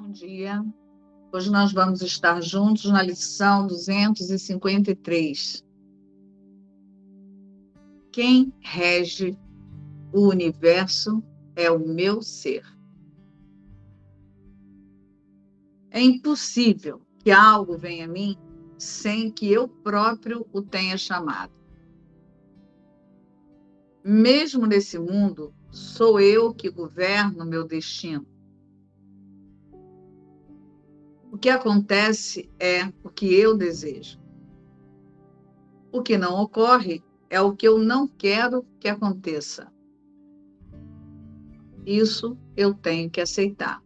Bom dia. Hoje nós vamos estar juntos na lição 253. Quem rege o universo é o meu ser. É impossível que algo venha a mim sem que eu próprio o tenha chamado. Mesmo nesse mundo, sou eu que governo meu destino. O que acontece é o que eu desejo. O que não ocorre é o que eu não quero que aconteça. Isso eu tenho que aceitar.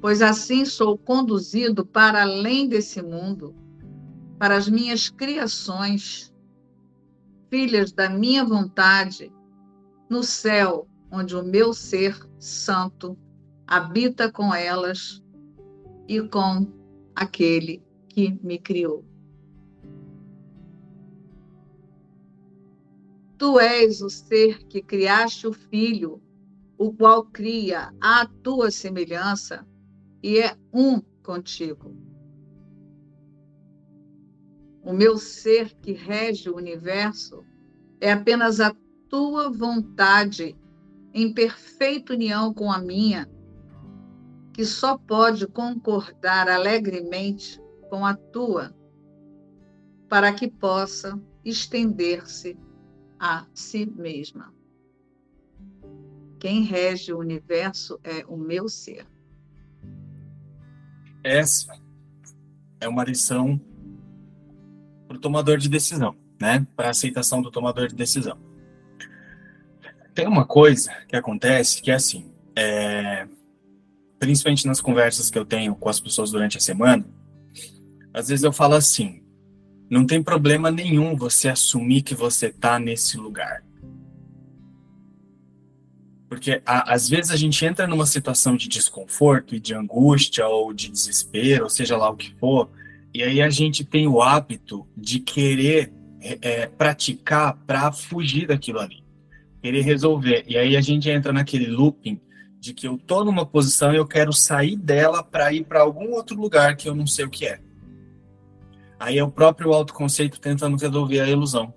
Pois assim sou conduzido para além desse mundo, para as minhas criações, filhas da minha vontade, no céu, onde o meu ser santo habita com elas e com aquele que me criou. Tu és o ser que criaste o Filho, o qual cria a tua semelhança e é um contigo. O meu ser que rege o universo é apenas a tua vontade em perfeita união com a minha que só pode concordar alegremente com a tua, para que possa estender-se a si mesma. Quem rege o universo é o meu ser. Essa é uma lição para o tomador de decisão, né? Para a aceitação do tomador de decisão. Tem uma coisa que acontece que é assim: é, principalmente nas conversas que eu tenho com as pessoas durante a semana, às vezes eu falo assim: não tem problema nenhum você assumir que você está nesse lugar. Porque a, às vezes a gente entra numa situação de desconforto e de angústia ou de desespero, ou seja lá o que for, e aí a gente tem o hábito de querer é, é praticar para fugir daquilo ali, querer resolver. E aí a gente entra naquele looping de que eu tô numa posição e eu quero sair dela para ir para algum outro lugar que eu não sei o que é. Aí é o próprio autoconceito tentando resolver a ilusão.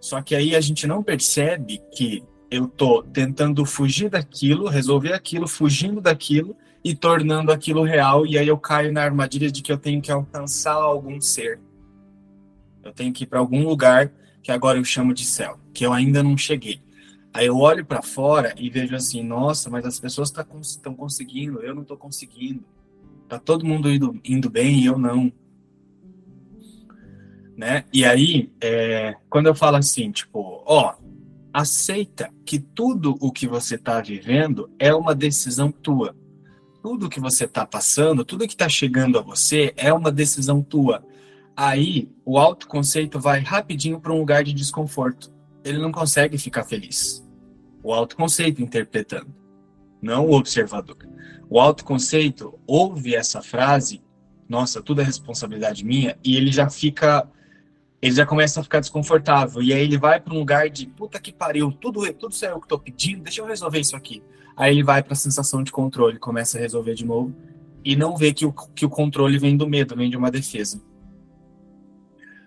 Só que aí a gente não percebe que eu tô tentando fugir daquilo, resolver aquilo, fugindo daquilo e tornando aquilo real, e aí eu caio na armadilha de que eu tenho que alcançar algum ser. Eu tenho que ir para algum lugar que agora eu chamo de céu, que eu ainda não cheguei. Aí eu olho para fora e vejo assim, nossa, mas as pessoas estão tá, conseguindo, eu não estou conseguindo. Tá todo mundo indo, indo bem e eu não. Né? E aí, é, quando eu falo assim, tipo, ó, aceita que tudo o que você está vivendo é uma decisão tua. Tudo que você está passando, tudo que está chegando a você é uma decisão tua. Aí o autoconceito vai rapidinho para um lugar de desconforto ele não consegue ficar feliz. O autoconceito interpretando, não o observador. O autoconceito ouve essa frase, nossa, tudo é responsabilidade minha, e ele já fica, ele já começa a ficar desconfortável. E aí ele vai para um lugar de puta que pariu, tudo, tudo isso é o que estou pedindo, deixa eu resolver isso aqui. Aí ele vai para a sensação de controle, começa a resolver de novo e não vê que o, que o controle vem do medo, vem de uma defesa.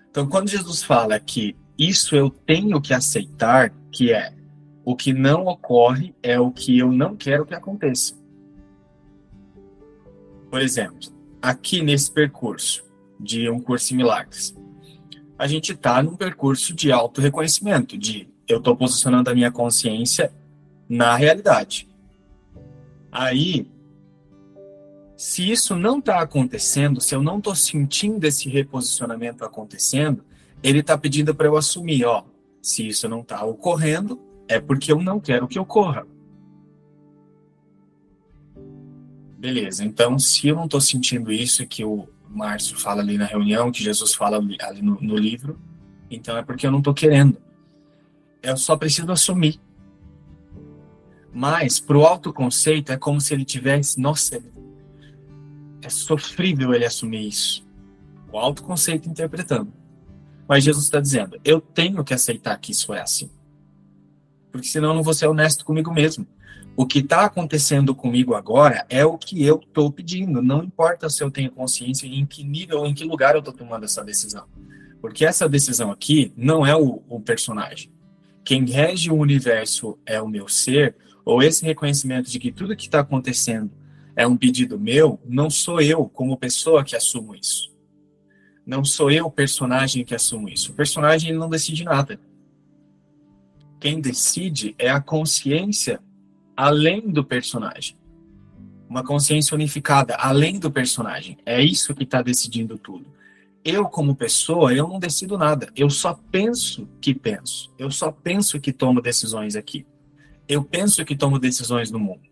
Então, quando Jesus fala que isso eu tenho que aceitar, que é o que não ocorre é o que eu não quero que aconteça. Por exemplo, aqui nesse percurso de um curso em milagres, a gente está num percurso de auto-reconhecimento, de eu estou posicionando a minha consciência na realidade. Aí, se isso não está acontecendo, se eu não estou sentindo esse reposicionamento acontecendo, ele está pedindo para eu assumir, ó, se isso não está ocorrendo, é porque eu não quero que ocorra. Beleza, então se eu não estou sentindo isso que o Márcio fala ali na reunião, que Jesus fala ali no, no livro, então é porque eu não estou querendo. Eu só preciso assumir. Mas, para o autoconceito, é como se ele tivesse. Nossa, é sofrível ele assumir isso. O autoconceito interpretando. Mas Jesus está dizendo: eu tenho que aceitar que isso é assim. Porque senão eu não vou ser honesto comigo mesmo. O que está acontecendo comigo agora é o que eu estou pedindo. Não importa se eu tenho consciência em que nível, em que lugar eu estou tomando essa decisão. Porque essa decisão aqui não é o, o personagem. Quem rege o universo é o meu ser, ou esse reconhecimento de que tudo que está acontecendo é um pedido meu, não sou eu como pessoa que assumo isso. Não sou eu o personagem que assumo isso. O personagem não decide nada. Quem decide é a consciência além do personagem. Uma consciência unificada, além do personagem. É isso que está decidindo tudo. Eu, como pessoa, eu não decido nada. Eu só penso que penso. Eu só penso que tomo decisões aqui. Eu penso que tomo decisões no mundo.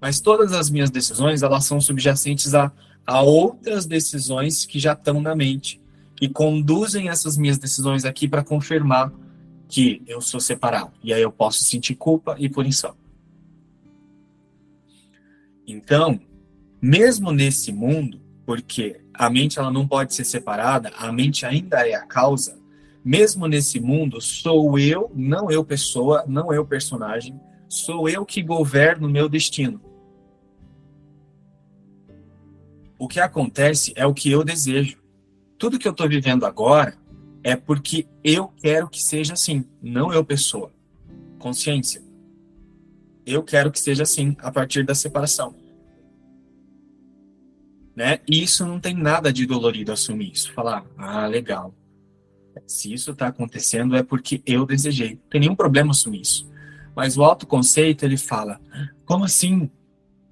Mas todas as minhas decisões, elas são subjacentes a, a outras decisões que já estão na mente, que conduzem essas minhas decisões aqui para confirmar que eu sou separado. E aí eu posso sentir culpa e punição. Então, mesmo nesse mundo, porque a mente ela não pode ser separada, a mente ainda é a causa. Mesmo nesse mundo, sou eu, não eu pessoa, não eu personagem, sou eu que governo o meu destino. O que acontece é o que eu desejo. Tudo que eu estou vivendo agora é porque eu quero que seja assim, não eu pessoa. Consciência. Eu quero que seja assim a partir da separação. Né? E isso não tem nada de dolorido assumir isso. Falar, ah, legal. Se isso está acontecendo é porque eu desejei. Não tem nenhum problema assumir isso. Mas o autoconceito, ele fala, como assim?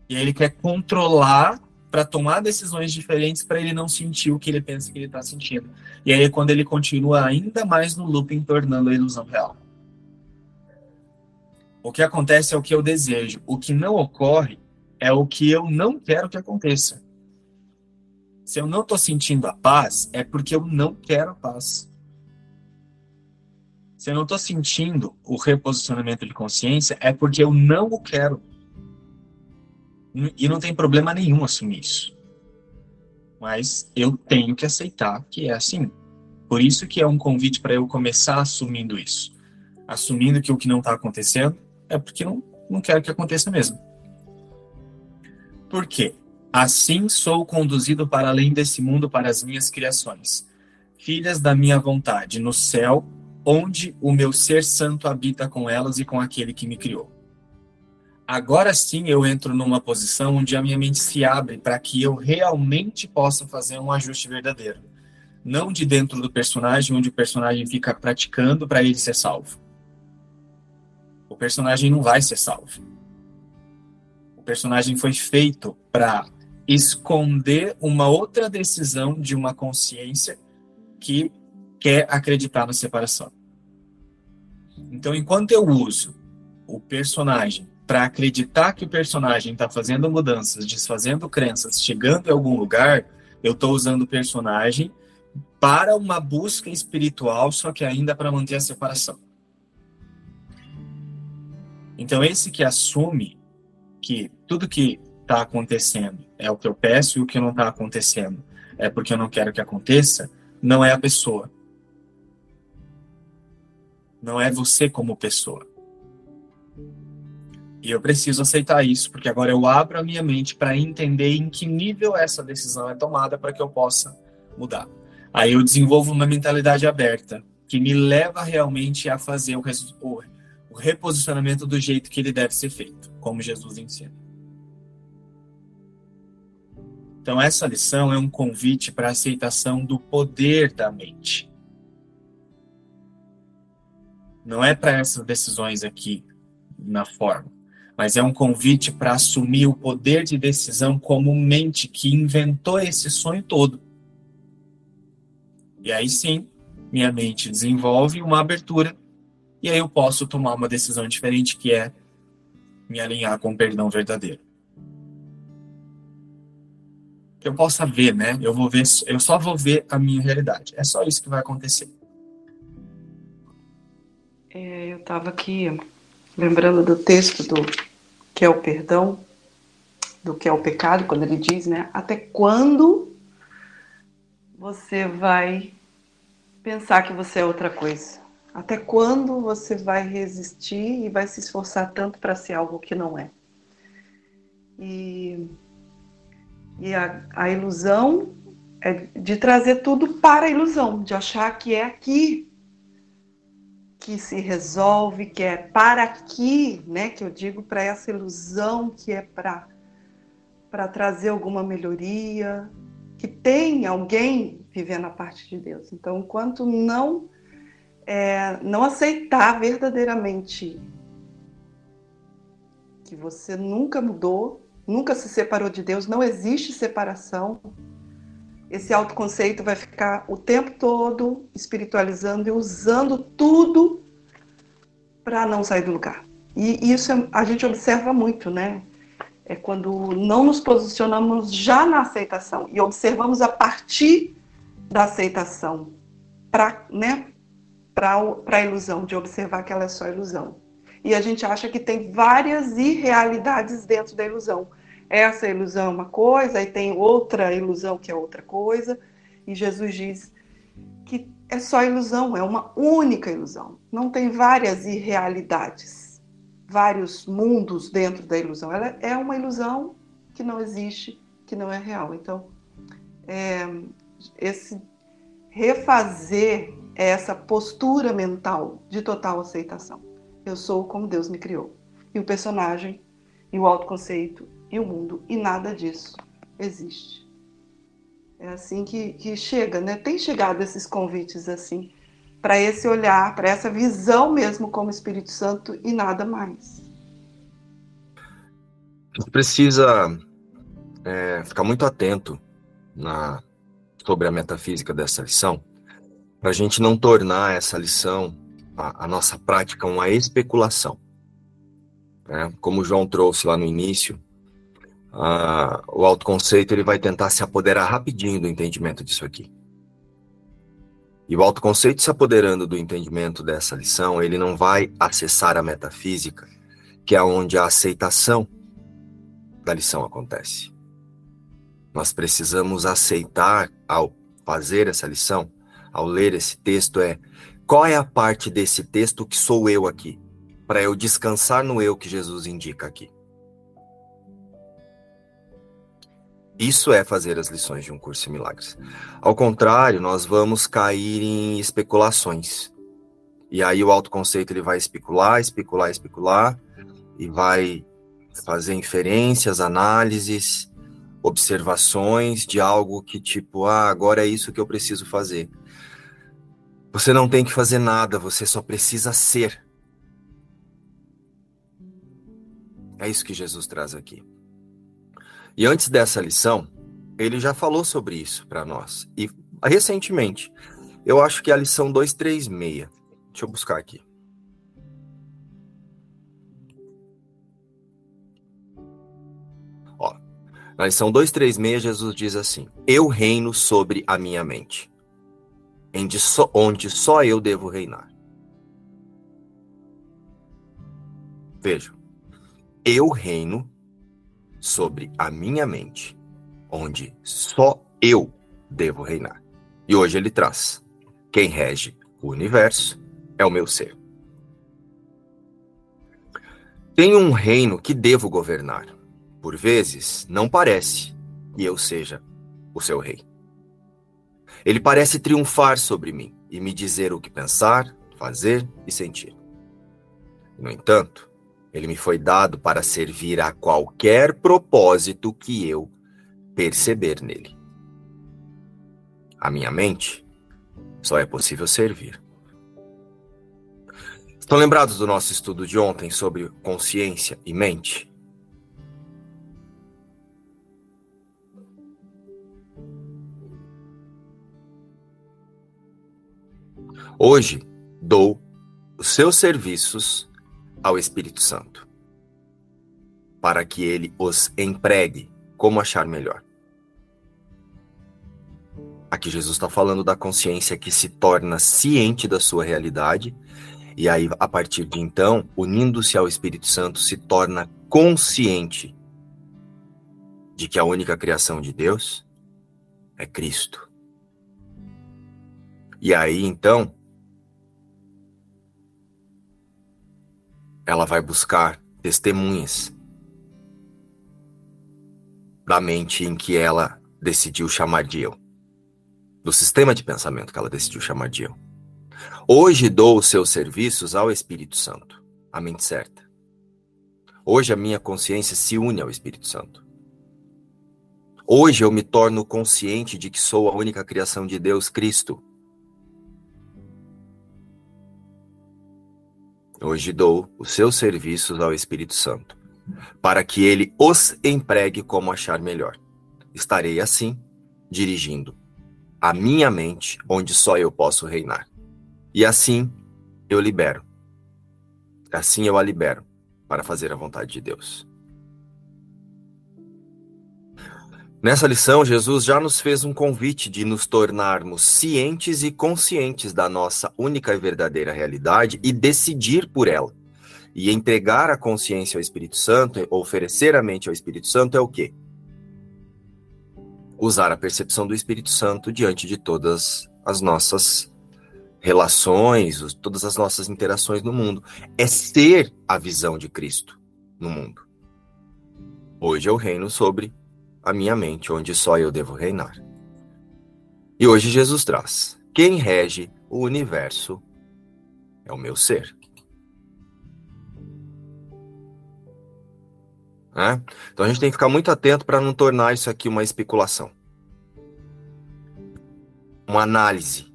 E aí ele quer controlar para tomar decisões diferentes para ele não sentir o que ele pensa que ele está sentindo. E aí é quando ele continua ainda mais no looping, tornando a ilusão real. O que acontece é o que eu desejo. O que não ocorre é o que eu não quero que aconteça. Se eu não estou sentindo a paz, é porque eu não quero a paz. Se eu não estou sentindo o reposicionamento de consciência, é porque eu não o quero. E não tem problema nenhum assumir isso. Mas eu tenho que aceitar que é assim. Por isso que é um convite para eu começar assumindo isso. Assumindo que o que não está acontecendo é porque não, não quero que aconteça mesmo. Por quê? Assim sou conduzido para além desse mundo para as minhas criações, filhas da minha vontade, no céu, onde o meu ser santo habita com elas e com aquele que me criou agora sim eu entro numa posição onde a minha mente se abre para que eu realmente possa fazer um ajuste verdadeiro. Não de dentro do personagem, onde o personagem fica praticando para ele ser salvo. O personagem não vai ser salvo. O personagem foi feito para esconder uma outra decisão de uma consciência que quer acreditar na separação. Então, enquanto eu uso o personagem para acreditar que o personagem está fazendo mudanças, desfazendo crenças, chegando em algum lugar, eu estou usando o personagem para uma busca espiritual, só que ainda para manter a separação. Então, esse que assume que tudo que está acontecendo é o que eu peço e o que não está acontecendo é porque eu não quero que aconteça, não é a pessoa. Não é você como pessoa. E eu preciso aceitar isso, porque agora eu abro a minha mente para entender em que nível essa decisão é tomada para que eu possa mudar. Aí eu desenvolvo uma mentalidade aberta, que me leva realmente a fazer o, o, o reposicionamento do jeito que ele deve ser feito, como Jesus ensina. Então, essa lição é um convite para a aceitação do poder da mente. Não é para essas decisões aqui na forma mas é um convite para assumir o poder de decisão como mente que inventou esse sonho todo. E aí sim, minha mente desenvolve uma abertura e aí eu posso tomar uma decisão diferente que é me alinhar com o perdão verdadeiro. Eu possa ver, né? Eu vou ver, eu só vou ver a minha realidade. É só isso que vai acontecer. É, eu estava aqui lembrando do texto do que é o perdão, do que é o pecado, quando ele diz, né? Até quando você vai pensar que você é outra coisa? Até quando você vai resistir e vai se esforçar tanto para ser algo que não é? E, e a, a ilusão é de trazer tudo para a ilusão, de achar que é aqui que se resolve, que é para aqui, né? Que eu digo para essa ilusão que é para para trazer alguma melhoria, que tem alguém vivendo a parte de Deus. Então, enquanto não é, não aceitar verdadeiramente que você nunca mudou, nunca se separou de Deus, não existe separação. Esse autoconceito vai ficar o tempo todo espiritualizando e usando tudo para não sair do lugar. E isso a gente observa muito, né? É quando não nos posicionamos já na aceitação e observamos a partir da aceitação para né, a ilusão, de observar que ela é só ilusão. E a gente acha que tem várias irrealidades dentro da ilusão. Essa ilusão é uma coisa, e tem outra ilusão que é outra coisa. E Jesus diz que é só ilusão, é uma única ilusão. Não tem várias irrealidades, vários mundos dentro da ilusão. Ela é uma ilusão que não existe, que não é real. Então, é, esse refazer essa postura mental de total aceitação. Eu sou como Deus me criou. E o personagem, e o autoconceito, e o mundo, e nada disso existe. É assim que, que chega, né? Tem chegado esses convites assim, para esse olhar, para essa visão mesmo como Espírito Santo e nada mais. A gente precisa é, ficar muito atento na, sobre a metafísica dessa lição, para a gente não tornar essa lição, a, a nossa prática, uma especulação. Né? Como o João trouxe lá no início, ah, o autoconceito ele vai tentar se apoderar rapidinho do entendimento disso aqui. E o autoconceito se apoderando do entendimento dessa lição, ele não vai acessar a metafísica, que é onde a aceitação da lição acontece. Nós precisamos aceitar ao fazer essa lição, ao ler esse texto, é qual é a parte desse texto que sou eu aqui, para eu descansar no eu que Jesus indica aqui. Isso é fazer as lições de um curso de milagres. Ao contrário, nós vamos cair em especulações. E aí o autoconceito ele vai especular, especular, especular e vai fazer inferências, análises, observações de algo que tipo, ah, agora é isso que eu preciso fazer. Você não tem que fazer nada, você só precisa ser. É isso que Jesus traz aqui. E antes dessa lição, ele já falou sobre isso para nós. E recentemente, eu acho que é a lição 236. Deixa eu buscar aqui. Ó, na lição 236, Jesus diz assim: Eu reino sobre a minha mente, onde só eu devo reinar. Vejam, eu reino sobre a minha mente, onde só eu devo reinar. E hoje ele traz: quem rege o universo é o meu ser. Tenho um reino que devo governar. Por vezes, não parece que eu seja o seu rei. Ele parece triunfar sobre mim e me dizer o que pensar, fazer e sentir. No entanto, ele me foi dado para servir a qualquer propósito que eu perceber nele. A minha mente só é possível servir. Estão lembrados do nosso estudo de ontem sobre consciência e mente? Hoje dou os seus serviços ao Espírito Santo, para que ele os empregue como achar melhor. Aqui Jesus está falando da consciência que se torna ciente da sua realidade, e aí, a partir de então, unindo-se ao Espírito Santo, se torna consciente de que a única criação de Deus é Cristo. E aí, então, ela vai buscar testemunhas da mente em que ela decidiu chamar de eu. Do sistema de pensamento que ela decidiu chamar de eu. Hoje dou os seus serviços ao Espírito Santo, a mente certa. Hoje a minha consciência se une ao Espírito Santo. Hoje eu me torno consciente de que sou a única criação de Deus, Cristo. Hoje dou os seus serviços ao Espírito Santo, para que ele os empregue como achar melhor. Estarei assim, dirigindo a minha mente onde só eu posso reinar. E assim eu libero. Assim eu a libero para fazer a vontade de Deus. Nessa lição, Jesus já nos fez um convite de nos tornarmos cientes e conscientes da nossa única e verdadeira realidade e decidir por ela. E entregar a consciência ao Espírito Santo, oferecer a mente ao Espírito Santo é o quê? Usar a percepção do Espírito Santo diante de todas as nossas relações, todas as nossas interações no mundo. É ser a visão de Cristo no mundo. Hoje eu reino sobre a minha mente, onde só eu devo reinar. E hoje Jesus traz: quem rege o universo é o meu ser. É? Então a gente tem que ficar muito atento para não tornar isso aqui uma especulação, uma análise,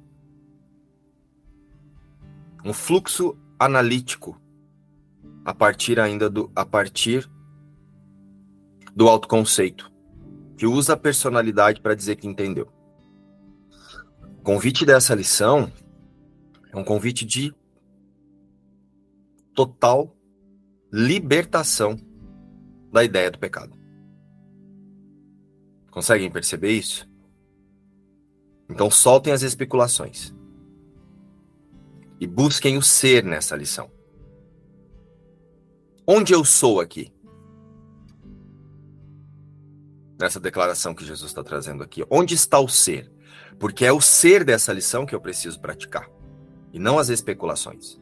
um fluxo analítico a partir ainda do a partir do autoconceito que usa a personalidade para dizer que entendeu. O convite dessa lição é um convite de total libertação da ideia do pecado. Conseguem perceber isso? Então soltem as especulações e busquem o ser nessa lição. Onde eu sou aqui? Nessa declaração que Jesus está trazendo aqui. Onde está o ser? Porque é o ser dessa lição que eu preciso praticar, e não as especulações.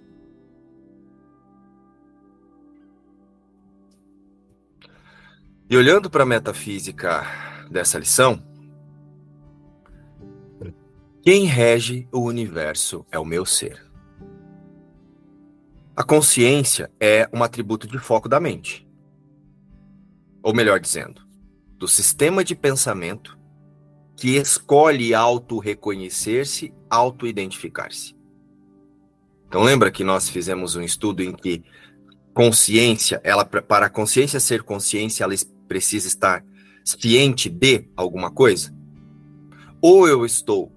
E olhando para a metafísica dessa lição, quem rege o universo é o meu ser. A consciência é um atributo de foco da mente. Ou melhor dizendo, do sistema de pensamento que escolhe auto-reconhecer-se, auto-identificar-se. Então lembra que nós fizemos um estudo em que consciência, ela para a consciência ser consciência, ela precisa estar ciente de alguma coisa? Ou eu estou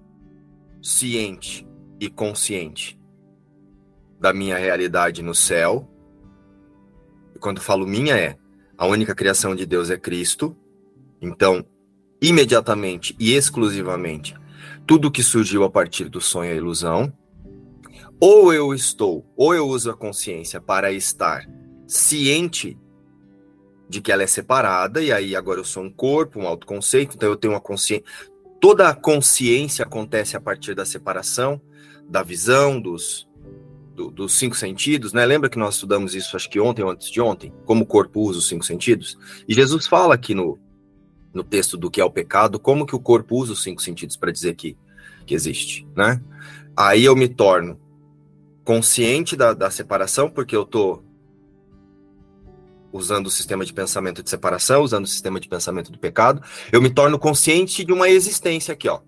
ciente e consciente da minha realidade no céu, e quando falo minha é a única criação de Deus é Cristo, então, imediatamente e exclusivamente, tudo que surgiu a partir do sonho é ilusão. Ou eu estou, ou eu uso a consciência para estar ciente de que ela é separada, e aí agora eu sou um corpo, um autoconceito, então eu tenho uma consciência. Toda a consciência acontece a partir da separação, da visão, dos, do, dos cinco sentidos, né? Lembra que nós estudamos isso, acho que ontem ou antes de ontem, como o corpo usa os cinco sentidos? E Jesus fala aqui no, no texto do que é o pecado, como que o corpo usa os cinco sentidos para dizer que, que existe, né? Aí eu me torno consciente da, da separação, porque eu estou usando o sistema de pensamento de separação, usando o sistema de pensamento do pecado, eu me torno consciente de uma existência aqui, ó.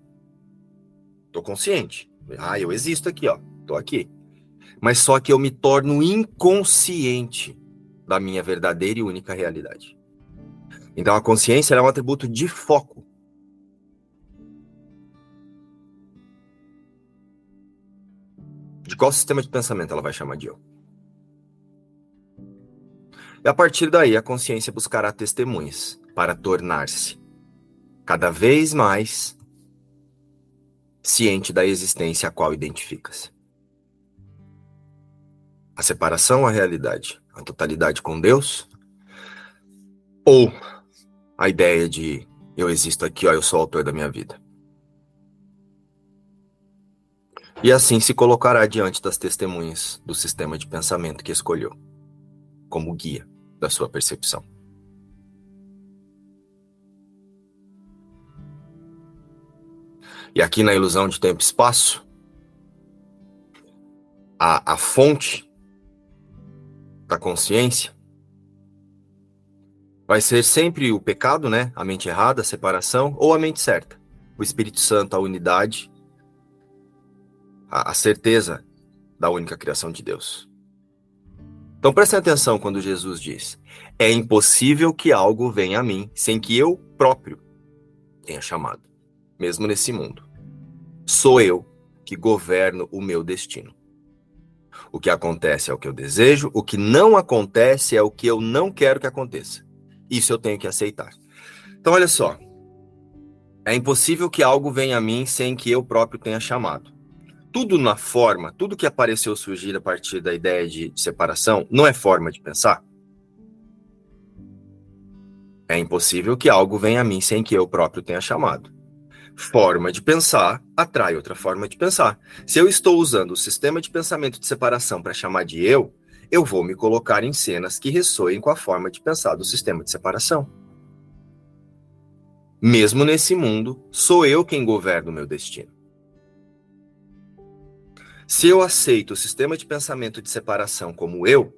Tô consciente. Ah, eu existo aqui, ó. Tô aqui. Mas só que eu me torno inconsciente da minha verdadeira e única realidade. Então a consciência é um atributo de foco. De qual sistema de pensamento ela vai chamar de eu? E a partir daí a consciência buscará testemunhas para tornar-se cada vez mais ciente da existência a qual identifica-se. A separação, a realidade, a totalidade com Deus, ou a ideia de eu existo aqui, ó, eu sou o autor da minha vida. E assim se colocará diante das testemunhas do sistema de pensamento que escolheu. como guia da sua percepção. E aqui na ilusão de tempo e espaço, a, a fonte da consciência vai ser sempre o pecado, né? A mente errada, a separação, ou a mente certa. O Espírito Santo, a unidade, a, a certeza da única criação de Deus. Então prestem atenção quando Jesus diz: É impossível que algo venha a mim sem que eu próprio tenha chamado mesmo nesse mundo. Sou eu que governo o meu destino. O que acontece é o que eu desejo, o que não acontece é o que eu não quero que aconteça. Isso eu tenho que aceitar. Então, olha só. É impossível que algo venha a mim sem que eu próprio tenha chamado. Tudo na forma, tudo que apareceu surgir a partir da ideia de separação, não é forma de pensar? É impossível que algo venha a mim sem que eu próprio tenha chamado forma de pensar atrai outra forma de pensar. Se eu estou usando o sistema de pensamento de separação para chamar de eu, eu vou me colocar em cenas que ressoem com a forma de pensar do sistema de separação. Mesmo nesse mundo, sou eu quem governa o meu destino. Se eu aceito o sistema de pensamento de separação como eu,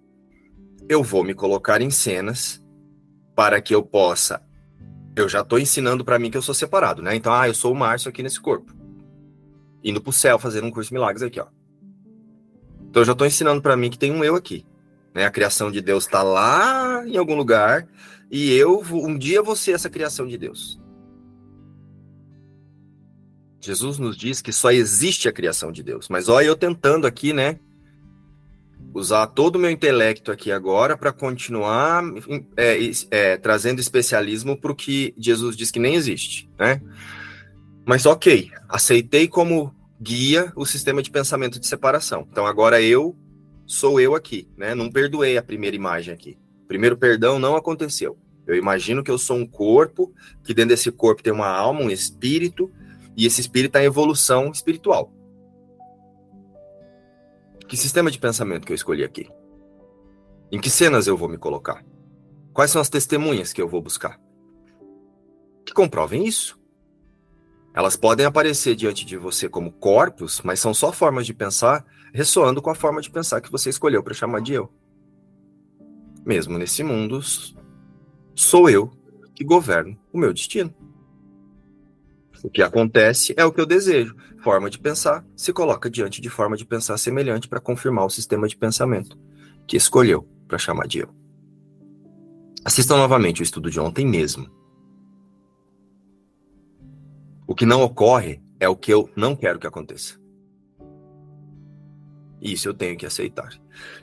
eu vou me colocar em cenas para que eu possa eu já estou ensinando para mim que eu sou separado, né? Então, ah, eu sou o Márcio aqui nesse corpo. Indo pro céu, fazendo um curso de milagres aqui, ó. Então, eu já estou ensinando para mim que tem um eu aqui. Né? A criação de Deus está lá em algum lugar e eu um dia vou ser essa criação de Deus. Jesus nos diz que só existe a criação de Deus. Mas olha eu tentando aqui, né? usar todo o meu intelecto aqui agora para continuar é, é, trazendo especialismo para o que Jesus diz que nem existe, né? Mas ok, aceitei como guia o sistema de pensamento de separação. Então agora eu sou eu aqui, né? Não perdoei a primeira imagem aqui. Primeiro perdão não aconteceu. Eu imagino que eu sou um corpo, que dentro desse corpo tem uma alma, um espírito, e esse espírito está em evolução espiritual. Que sistema de pensamento que eu escolhi aqui? Em que cenas eu vou me colocar? Quais são as testemunhas que eu vou buscar? Que comprovem isso. Elas podem aparecer diante de você como corpos, mas são só formas de pensar ressoando com a forma de pensar que você escolheu para chamar de eu. Mesmo nesse mundo, sou eu que governo o meu destino. O que acontece é o que eu desejo. Forma de pensar se coloca diante de forma de pensar semelhante para confirmar o sistema de pensamento que escolheu para chamar de eu. Assistam novamente o estudo de ontem mesmo. O que não ocorre é o que eu não quero que aconteça. Isso eu tenho que aceitar.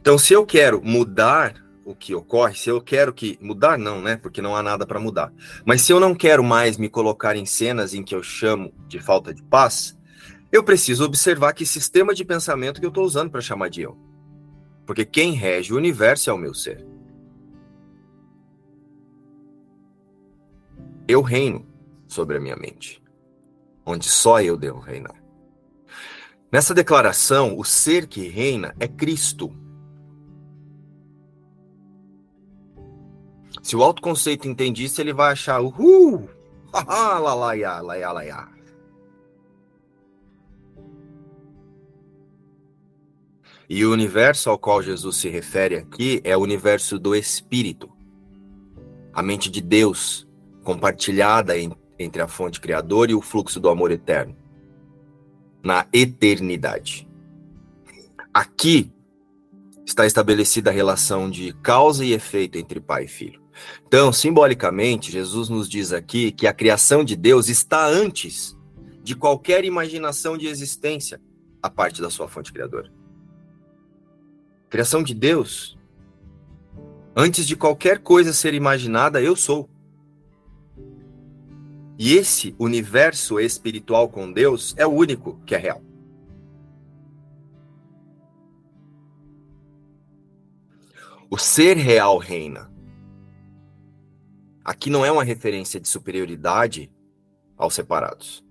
Então, se eu quero mudar o que ocorre, se eu quero que mudar não, né? Porque não há nada para mudar. Mas se eu não quero mais me colocar em cenas em que eu chamo de falta de paz, eu preciso observar que sistema de pensamento que eu estou usando para chamar de eu. Porque quem rege o universo é o meu ser. Eu reino sobre a minha mente, onde só eu devo reinar. Nessa declaração, o ser que reina é Cristo. Se o autoconceito entende isso, ele vai achar uhul, lá, lá, lá, lá, lá, lá. E o universo ao qual Jesus se refere aqui é o universo do Espírito. A mente de Deus, compartilhada em, entre a fonte criadora e o fluxo do amor eterno. Na eternidade. Aqui está estabelecida a relação de causa e efeito entre pai e filho. Então, simbolicamente, Jesus nos diz aqui que a criação de Deus está antes de qualquer imaginação de existência a parte da sua fonte criadora. Criação de Deus, antes de qualquer coisa ser imaginada, eu sou. E esse universo espiritual com Deus é o único que é real. O ser real reina. Aqui não é uma referência de superioridade aos separados.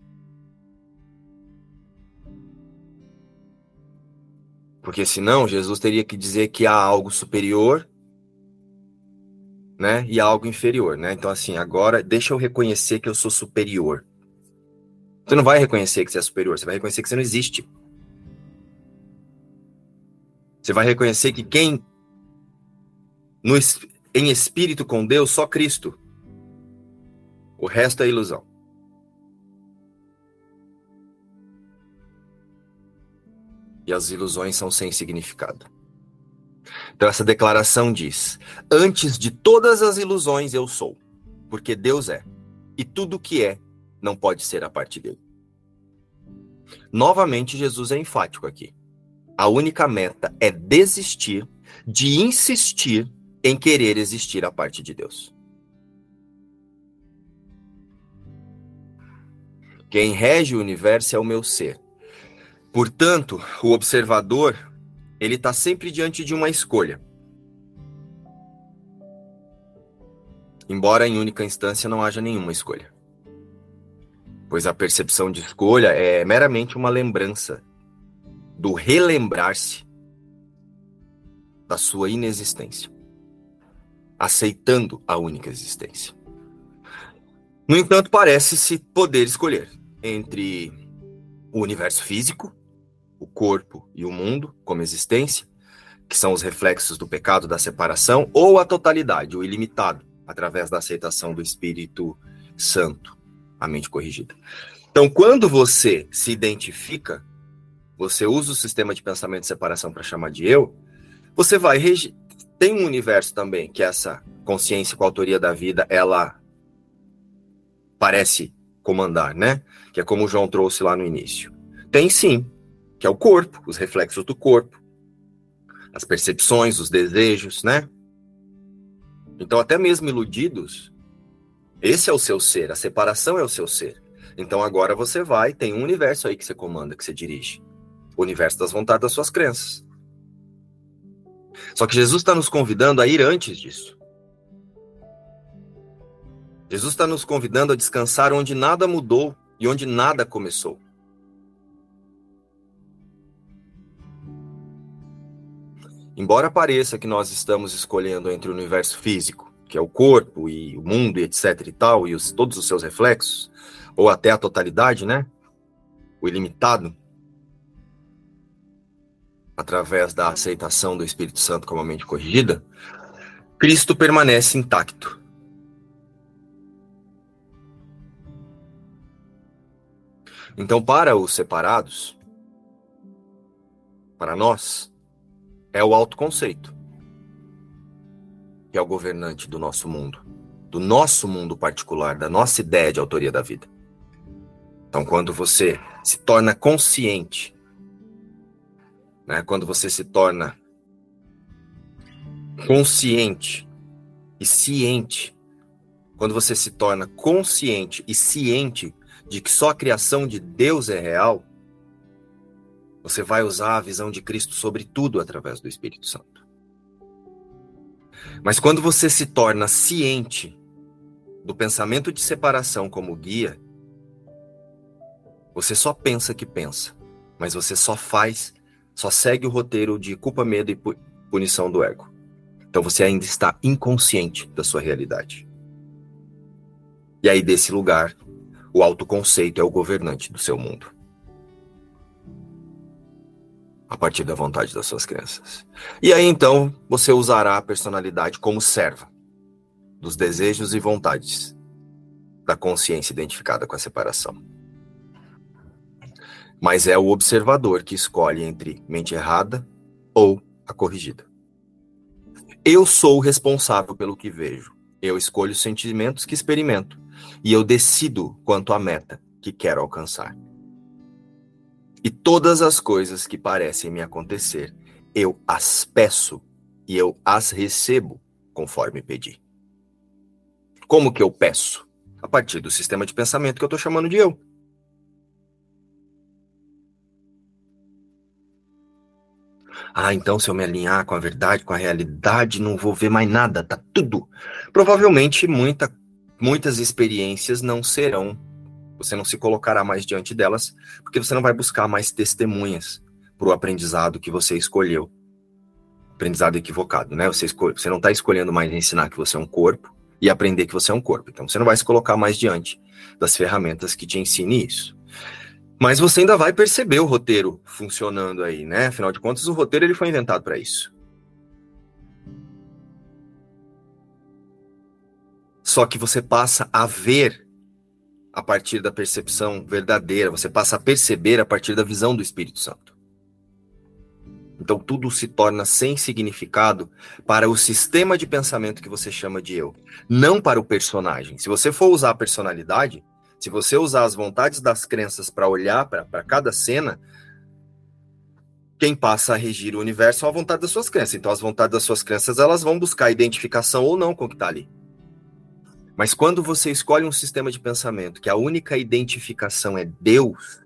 Porque senão Jesus teria que dizer que há algo superior né? E algo inferior, né? Então, assim, agora deixa eu reconhecer que eu sou superior. Você não vai reconhecer que você é superior, você vai reconhecer que você não existe. Você vai reconhecer que quem no, em espírito com Deus, só Cristo. O resto é ilusão. E as ilusões são sem significado. Então, essa declaração diz: Antes de todas as ilusões, eu sou, porque Deus é, e tudo que é não pode ser a parte dele. Novamente, Jesus é enfático aqui. A única meta é desistir de insistir em querer existir a parte de Deus. Quem rege o universo é o meu ser. Portanto, o observador, ele está sempre diante de uma escolha. Embora em única instância não haja nenhuma escolha. Pois a percepção de escolha é meramente uma lembrança do relembrar-se da sua inexistência aceitando a única existência. No entanto, parece-se poder escolher entre o universo físico, o corpo e o mundo como existência, que são os reflexos do pecado da separação, ou a totalidade, o ilimitado, através da aceitação do Espírito Santo, a mente corrigida. Então, quando você se identifica, você usa o sistema de pensamento de separação para chamar de eu, você vai tem um universo também que essa consciência com a autoria da vida, ela parece comandar, né? Que é como o João trouxe lá no início. Tem sim, que é o corpo, os reflexos do corpo, as percepções, os desejos, né? Então, até mesmo iludidos, esse é o seu ser, a separação é o seu ser. Então, agora você vai, tem um universo aí que você comanda, que você dirige. O universo das vontades das suas crenças. Só que Jesus está nos convidando a ir antes disso. Jesus está nos convidando a descansar onde nada mudou e onde nada começou. Embora pareça que nós estamos escolhendo entre o universo físico, que é o corpo e o mundo e etc e tal, e os, todos os seus reflexos, ou até a totalidade, né? O ilimitado, através da aceitação do Espírito Santo como a mente corrigida, Cristo permanece intacto. Então, para os separados, para nós, é o autoconceito que é o governante do nosso mundo, do nosso mundo particular, da nossa ideia de autoria da vida. Então, quando você se torna consciente né? Quando você se torna consciente e ciente, quando você se torna consciente e ciente de que só a criação de Deus é real, você vai usar a visão de Cristo sobre tudo através do Espírito Santo. Mas quando você se torna ciente do pensamento de separação como guia, você só pensa que pensa, mas você só faz só segue o roteiro de culpa, medo e punição do ego. Então você ainda está inconsciente da sua realidade. E aí, desse lugar, o autoconceito é o governante do seu mundo. Partir da vontade das suas crenças. E aí, então, você usará a personalidade como serva dos desejos e vontades da consciência identificada com a separação mas é o observador que escolhe entre mente errada ou a corrigida. Eu sou o responsável pelo que vejo. Eu escolho os sentimentos que experimento e eu decido quanto à meta que quero alcançar. E todas as coisas que parecem me acontecer, eu as peço e eu as recebo conforme pedi. Como que eu peço? A partir do sistema de pensamento que eu estou chamando de eu. Ah, então se eu me alinhar com a verdade, com a realidade, não vou ver mais nada, tá tudo. Provavelmente muita, muitas experiências não serão, você não se colocará mais diante delas, porque você não vai buscar mais testemunhas para o aprendizado que você escolheu. Aprendizado equivocado, né? Você, você não está escolhendo mais ensinar que você é um corpo e aprender que você é um corpo. Então você não vai se colocar mais diante das ferramentas que te ensinem isso. Mas você ainda vai perceber o roteiro funcionando aí, né? Afinal de contas, o roteiro ele foi inventado para isso. Só que você passa a ver a partir da percepção verdadeira, você passa a perceber a partir da visão do Espírito Santo. Então tudo se torna sem significado para o sistema de pensamento que você chama de eu, não para o personagem. Se você for usar a personalidade, se você usar as vontades das crenças para olhar para cada cena, quem passa a regir o universo é a vontade das suas crenças. Então, as vontades das suas crenças elas vão buscar identificação ou não com o que está ali. Mas quando você escolhe um sistema de pensamento que a única identificação é Deus,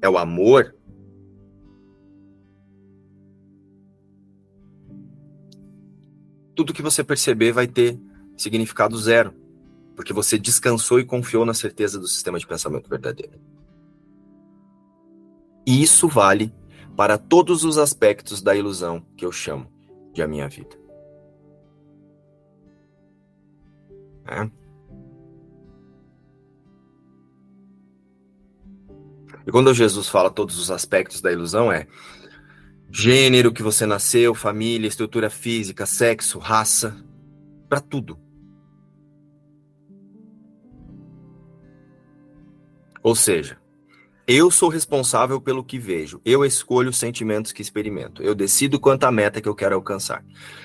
é o amor, tudo que você perceber vai ter significado zero porque você descansou e confiou na certeza do sistema de pensamento verdadeiro. E isso vale para todos os aspectos da ilusão que eu chamo de a minha vida. É. E quando Jesus fala todos os aspectos da ilusão, é gênero que você nasceu, família, estrutura física, sexo, raça, para tudo. Ou seja, eu sou responsável pelo que vejo, eu escolho os sentimentos que experimento, eu decido quanta meta que eu quero alcançar.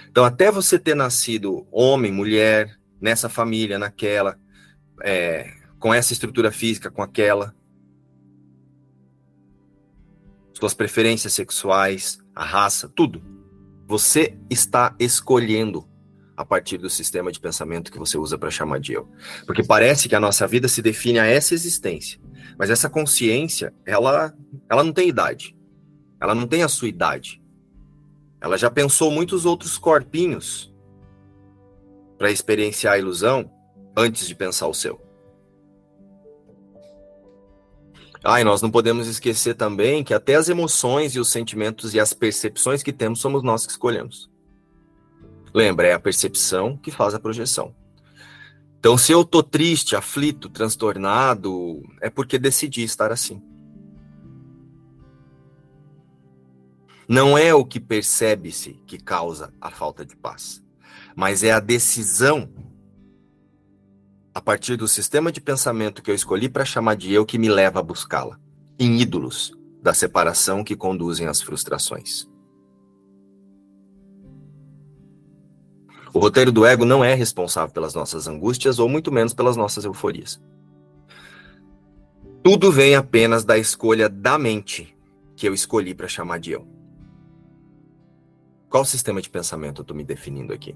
Então, até você ter nascido homem, mulher, nessa família, naquela, é, com essa estrutura física, com aquela, suas preferências sexuais, a raça, tudo. Você está escolhendo a partir do sistema de pensamento que você usa para chamar de eu. Porque parece que a nossa vida se define a essa existência. Mas essa consciência, ela, ela não tem idade. Ela não tem a sua idade. Ela já pensou muitos outros corpinhos para experienciar a ilusão antes de pensar o seu. Ah, e nós não podemos esquecer também que até as emoções e os sentimentos e as percepções que temos somos nós que escolhemos. Lembra, é a percepção que faz a projeção. Então, se eu tô triste, aflito, transtornado, é porque decidi estar assim. Não é o que percebe-se que causa a falta de paz, mas é a decisão a partir do sistema de pensamento que eu escolhi para chamar de eu que me leva a buscá-la, em ídolos da separação que conduzem às frustrações. O roteiro do ego não é responsável pelas nossas angústias ou muito menos pelas nossas euforias. Tudo vem apenas da escolha da mente que eu escolhi para chamar de eu. Qual sistema de pensamento eu estou me definindo aqui?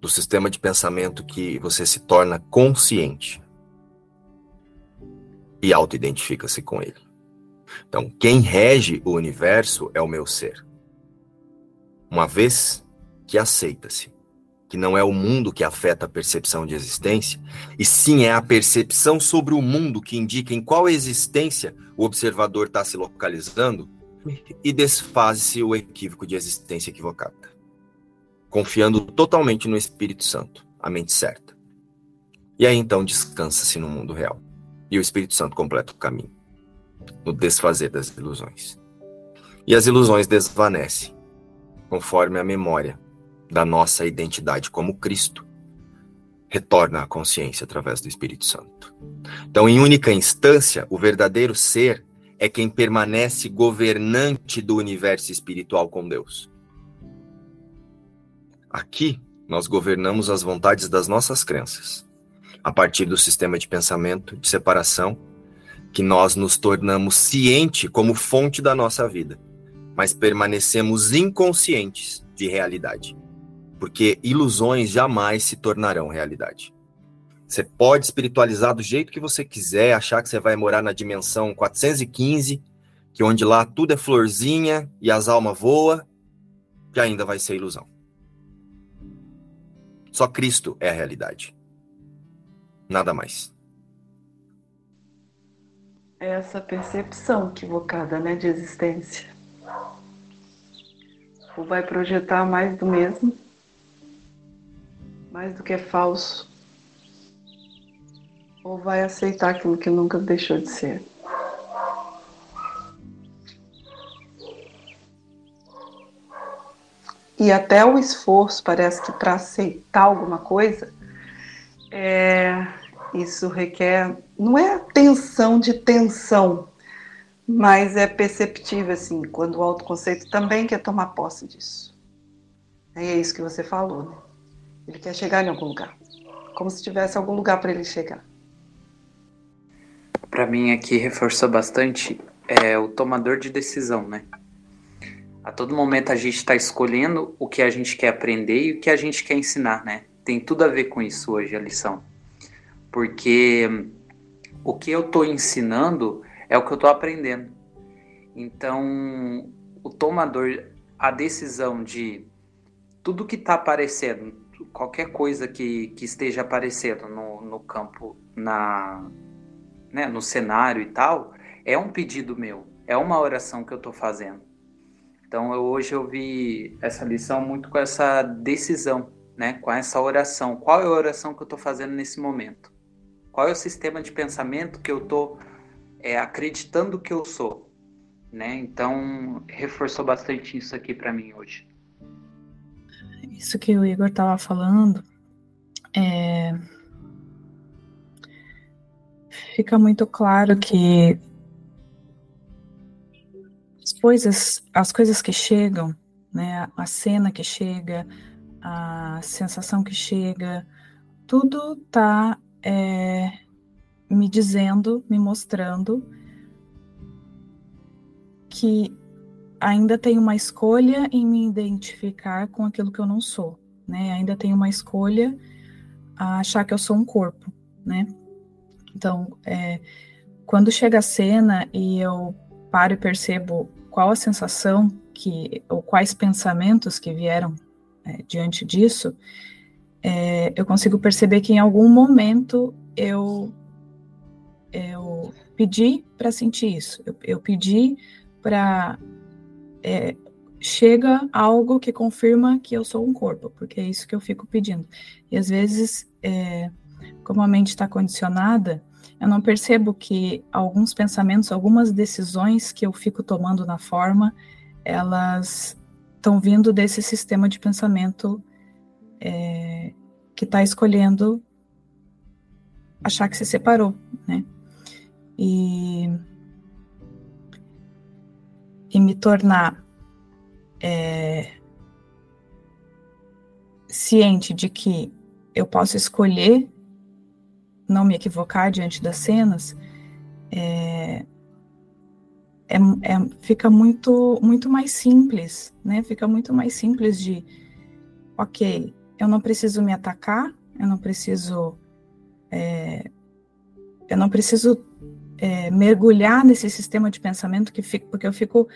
Do sistema de pensamento que você se torna consciente e auto-identifica-se com ele. Então, quem rege o universo é o meu ser. Uma vez que aceita-se que não é o mundo que afeta a percepção de existência, e sim é a percepção sobre o mundo que indica em qual existência o observador está se localizando, e desfaz-se o equívoco de existência equivocada, confiando totalmente no Espírito Santo, a mente certa. E aí então descansa-se no mundo real, e o Espírito Santo completa o caminho, no desfazer das ilusões. E as ilusões desvanecem, conforme a memória da nossa identidade como Cristo retorna à consciência através do Espírito Santo. Então, em única instância, o verdadeiro ser é quem permanece governante do universo espiritual com Deus. Aqui, nós governamos as vontades das nossas crenças, a partir do sistema de pensamento de separação, que nós nos tornamos ciente como fonte da nossa vida mas permanecemos inconscientes de realidade. Porque ilusões jamais se tornarão realidade. Você pode espiritualizar do jeito que você quiser, achar que você vai morar na dimensão 415, que onde lá tudo é florzinha e as almas voam, que ainda vai ser ilusão. Só Cristo é a realidade. Nada mais. É essa percepção equivocada, né, de existência. Ou vai projetar mais do mesmo, mais do que é falso, ou vai aceitar aquilo que nunca deixou de ser. E até o esforço parece que para aceitar alguma coisa, é, isso requer, não é tensão de tensão, mas é perceptível assim, quando o autoconceito também quer tomar posse disso. E é isso que você falou, né? Ele quer chegar em algum lugar, como se tivesse algum lugar para ele chegar. Para mim aqui reforçou bastante é o tomador de decisão, né? A todo momento a gente está escolhendo o que a gente quer aprender e o que a gente quer ensinar, né? Tem tudo a ver com isso hoje a lição, porque o que eu estou ensinando é o que eu estou aprendendo. Então, o tomador, a decisão de tudo que está aparecendo, qualquer coisa que, que esteja aparecendo no, no campo, na, né, no cenário e tal, é um pedido meu, é uma oração que eu estou fazendo. Então, eu, hoje eu vi essa lição muito com essa decisão, né, com essa oração. Qual é a oração que eu estou fazendo nesse momento? Qual é o sistema de pensamento que eu estou é, acreditando que eu sou? Né? Então, reforçou bastante isso aqui para mim hoje. Isso que o Igor estava falando, é, fica muito claro que as coisas, as coisas que chegam, né, a cena que chega, a sensação que chega, tudo está é, me dizendo, me mostrando que ainda tenho uma escolha em me identificar com aquilo que eu não sou, né? Ainda tenho uma escolha a achar que eu sou um corpo, né? Então, é, quando chega a cena e eu paro e percebo qual a sensação que, ou quais pensamentos que vieram é, diante disso, é, eu consigo perceber que em algum momento eu eu pedi para sentir isso, eu, eu pedi para é, chega algo que confirma que eu sou um corpo, porque é isso que eu fico pedindo. E às vezes, é, como a mente está condicionada, eu não percebo que alguns pensamentos, algumas decisões que eu fico tomando na forma, elas estão vindo desse sistema de pensamento é, que está escolhendo achar que se separou, né? E, e me tornar é, ciente de que eu posso escolher não me equivocar diante das cenas, é, é, é, fica muito, muito mais simples, né? Fica muito mais simples de, ok, eu não preciso me atacar, eu não preciso, é, eu não preciso é, mergulhar nesse sistema de pensamento que fico, porque eu fico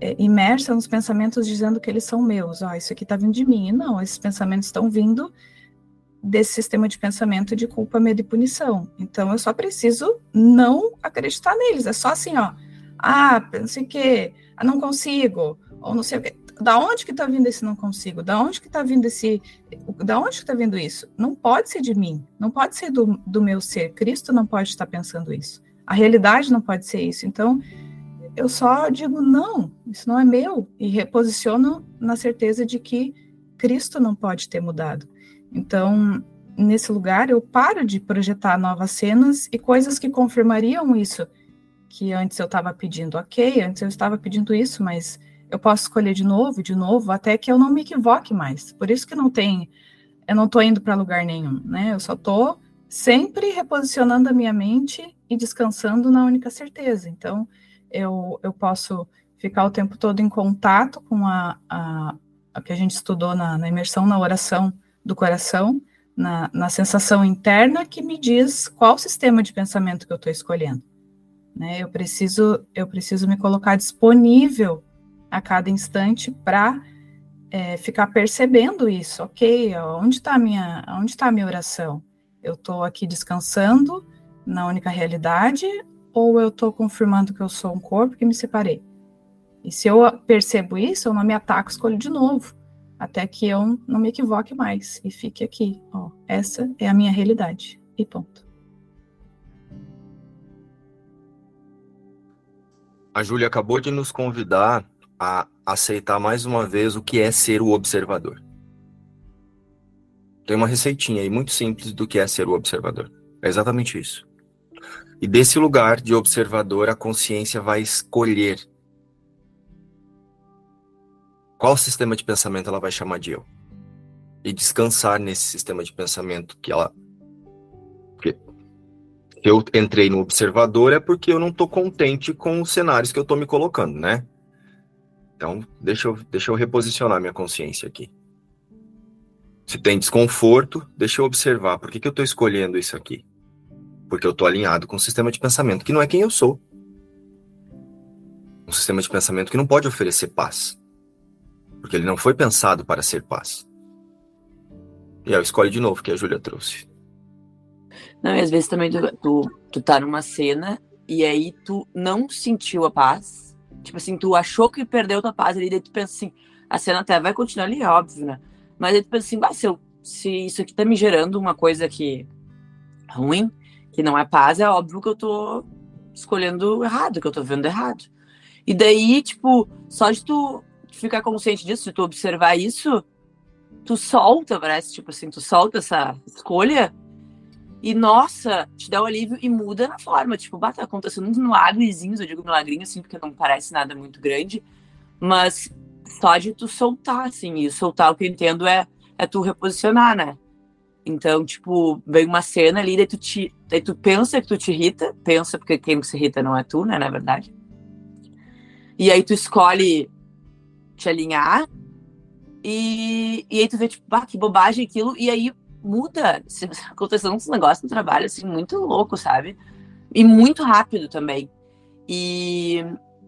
é, imersa nos pensamentos dizendo que eles são meus. Ó, oh, isso aqui está vindo de mim. não, esses pensamentos estão vindo desse sistema de pensamento de culpa, medo e punição. Então eu só preciso não acreditar neles. É só assim, ó. Ah, não sei o quê, ah, não consigo, ou não sei o quê. Da onde que tá vindo esse não consigo? Da onde que tá vindo esse. Da onde que tá vindo isso? Não pode ser de mim, não pode ser do, do meu ser. Cristo não pode estar pensando isso. A realidade não pode ser isso. Então, eu só digo, não, isso não é meu, e reposiciono na certeza de que Cristo não pode ter mudado. Então, nesse lugar, eu paro de projetar novas cenas e coisas que confirmariam isso que antes eu estava pedindo. Ok, antes eu estava pedindo isso, mas eu posso escolher de novo, de novo, até que eu não me equivoque mais. Por isso que não tem, eu não estou indo para lugar nenhum, né? Eu só estou sempre reposicionando a minha mente e descansando na única certeza. Então, eu, eu posso ficar o tempo todo em contato com a, a, a que a gente estudou na, na imersão na oração do coração, na, na sensação interna que me diz qual sistema de pensamento que eu estou escolhendo. Né? Eu preciso eu preciso me colocar disponível a cada instante para é, ficar percebendo isso. Ok, onde está minha onde está minha oração? Eu estou aqui descansando na única realidade ou eu estou confirmando que eu sou um corpo que me separei? E se eu percebo isso, eu não me ataco, escolho de novo, até que eu não me equivoque mais e fique aqui. Ó, essa é a minha realidade. E ponto. A Júlia acabou de nos convidar a aceitar mais uma vez o que é ser o observador. Tem uma receitinha aí muito simples do que é ser o observador. É exatamente isso. E desse lugar de observador, a consciência vai escolher qual sistema de pensamento ela vai chamar de eu. E descansar nesse sistema de pensamento que ela eu entrei no observador é porque eu não estou contente com os cenários que eu estou me colocando, né? Então, deixa eu, deixa eu reposicionar minha consciência aqui. Se tem desconforto, deixa eu observar. Por que, que eu estou escolhendo isso aqui? Porque eu estou alinhado com um sistema de pensamento que não é quem eu sou. Um sistema de pensamento que não pode oferecer paz. Porque ele não foi pensado para ser paz. E aí eu escolho de novo, que a Júlia trouxe. Não, e às vezes também tu, tu, tu tá numa cena e aí tu não sentiu a paz. Tipo assim, tu achou que perdeu tua paz ali, daí tu pensa assim, a cena até vai continuar ali, óbvio, né? Mas aí tu pensa assim, se, eu, se isso aqui tá me gerando uma coisa que ruim, que não é paz, é óbvio que eu tô escolhendo errado, que eu tô vendo errado. E daí, tipo, só de tu ficar consciente disso, de tu observar isso, tu solta, parece, tipo assim, tu solta essa escolha e, nossa, te dá um alívio e muda na forma. Tipo, bata, tá acontecendo uns milagrezinhos, eu digo milagrinho assim, porque não parece nada muito grande. Mas só de tu soltar, assim, e soltar o que eu entendo é, é tu reposicionar, né? Então, tipo, vem uma cena ali, daí tu, te, daí tu pensa que tu te irrita, pensa porque quem se irrita não é tu, né, na verdade. E aí tu escolhe te alinhar, e, e aí tu vê, tipo, ah, que bobagem aquilo, e aí muda. Aconteceu uns negócios no trabalho, assim, muito louco, sabe? E muito rápido também. E,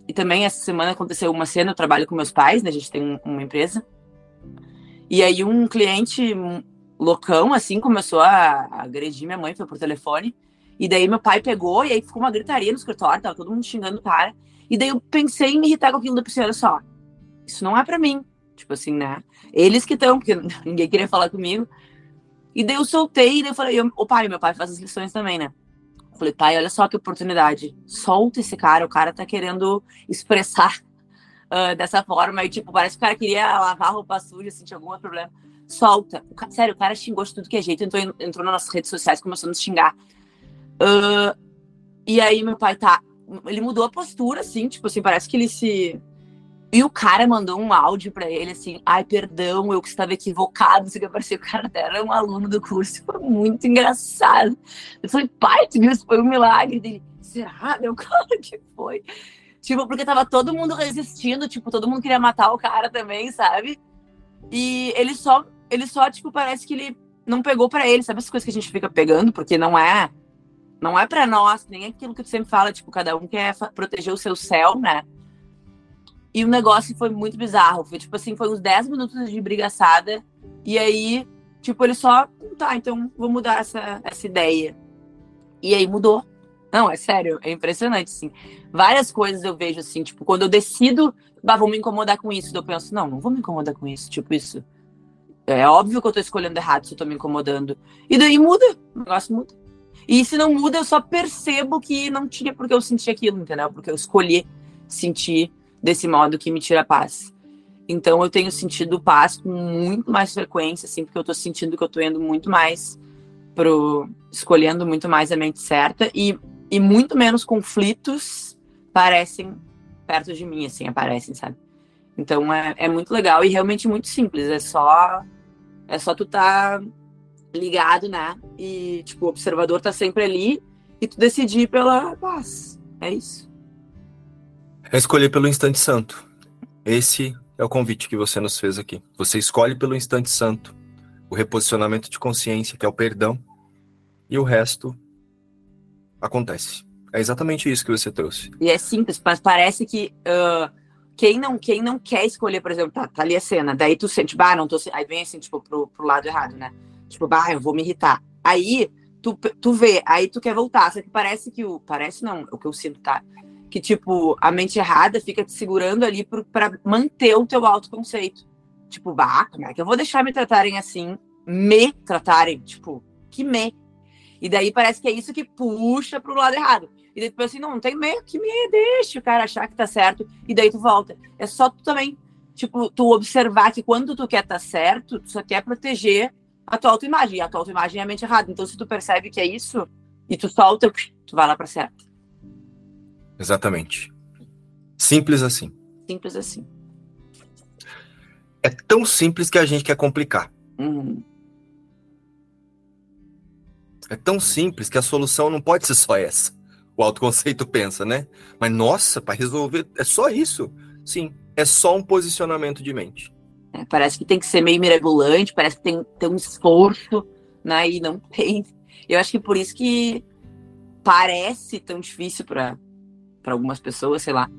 e também essa semana aconteceu uma cena, eu trabalho com meus pais, né? A gente tem uma empresa. E aí um cliente loucão, assim, começou a, agredir minha mãe, foi por telefone. E daí meu pai pegou, e aí ficou uma gritaria no escritório, tava todo mundo xingando o cara. E daí eu pensei em me irritar com aquilo da olha só, isso não é para mim. Tipo assim, né? Eles que estão, porque ninguém queria falar comigo. E daí eu soltei, e daí eu falei, o pai, meu pai faz as lições também, né? Eu falei, pai, olha só que oportunidade. Solta esse cara, o cara tá querendo expressar uh, dessa forma. E, tipo, parece que o cara queria lavar roupa suja, tinha algum problema. Solta. O sério, o cara xingou de tudo que é jeito, entrou, entrou nas nossas redes sociais, começou a nos xingar. Uh, e aí meu pai tá. Ele mudou a postura, assim, tipo assim, parece que ele se e o cara mandou um áudio para ele assim: ai, perdão, eu que estava equivocado. Isso que parecia que o cara era um aluno do curso. Foi muito engraçado. Eu falei, pai? Isso foi um milagre dele. Será? Meu, claro que foi. Tipo, porque tava todo mundo resistindo, tipo, todo mundo queria matar o cara também, sabe? E ele só, ele só, tipo, parece que ele não pegou para ele, sabe essas coisas que a gente fica pegando, porque não é, não é para nós, nem aquilo que tu sempre fala, tipo, cada um quer proteger o seu céu, né? E o negócio foi muito bizarro. Foi tipo assim, foi uns 10 minutos de brigaçada. E aí, tipo, ele só. Tá, então vou mudar essa, essa ideia. E aí mudou. Não, é sério, é impressionante, assim. Várias coisas eu vejo assim, tipo, quando eu decido, bah, vou me incomodar com isso, eu penso, não, não vou me incomodar com isso, tipo, isso. É óbvio que eu tô escolhendo errado se eu tô me incomodando. E daí muda, o negócio muda. E se não muda, eu só percebo que não tinha porque eu senti aquilo, entendeu? Porque eu escolhi sentir desse modo que me tira paz. Então eu tenho sentido paz com muito mais frequência, assim, porque eu tô sentindo que eu tô indo muito mais pro escolhendo muito mais a mente certa e, e muito menos conflitos parecem perto de mim, assim, aparecem, sabe? Então é, é muito legal e realmente muito simples. É só é só tu tá ligado, né? E tipo, o observador tá sempre ali e tu decidir pela paz. É isso. É escolher pelo instante santo. Esse é o convite que você nos fez aqui. Você escolhe pelo instante santo o reposicionamento de consciência, que é o perdão, e o resto acontece. É exatamente isso que você trouxe. E é simples, mas parece que uh, quem, não, quem não quer escolher, por exemplo, tá, tá ali a cena, daí tu sente, bah, não tô. Aí vem assim, tipo, pro, pro lado errado, né? Tipo, bah, eu vou me irritar. Aí tu, tu vê, aí tu quer voltar, só que parece que o. Parece não, o que eu sinto, tá? Que, tipo, a mente errada fica te segurando ali para manter o teu autoconceito. Tipo, bah, como é que eu vou deixar me tratarem assim? Me tratarem, tipo, que me. E daí parece que é isso que puxa pro lado errado. E daí tu assim, não, não tem meio que me deixa o cara achar que tá certo. E daí tu volta. É só tu também, tipo, tu observar que quando tu quer tá certo, tu só quer proteger a tua autoimagem. E a tua autoimagem é a mente errada. Então, se tu percebe que é isso, e tu solta, tu vai lá pra certo. Exatamente. Simples assim. Simples assim. É tão simples que a gente quer complicar. Uhum. É tão simples que a solução não pode ser só essa. O autoconceito pensa, né? Mas nossa, para resolver é só isso. Sim, é só um posicionamento de mente. É, parece que tem que ser meio mirabolante, parece que tem ter um esforço, né? E não tem. Eu acho que por isso que parece tão difícil para algumas pessoas, sei lá,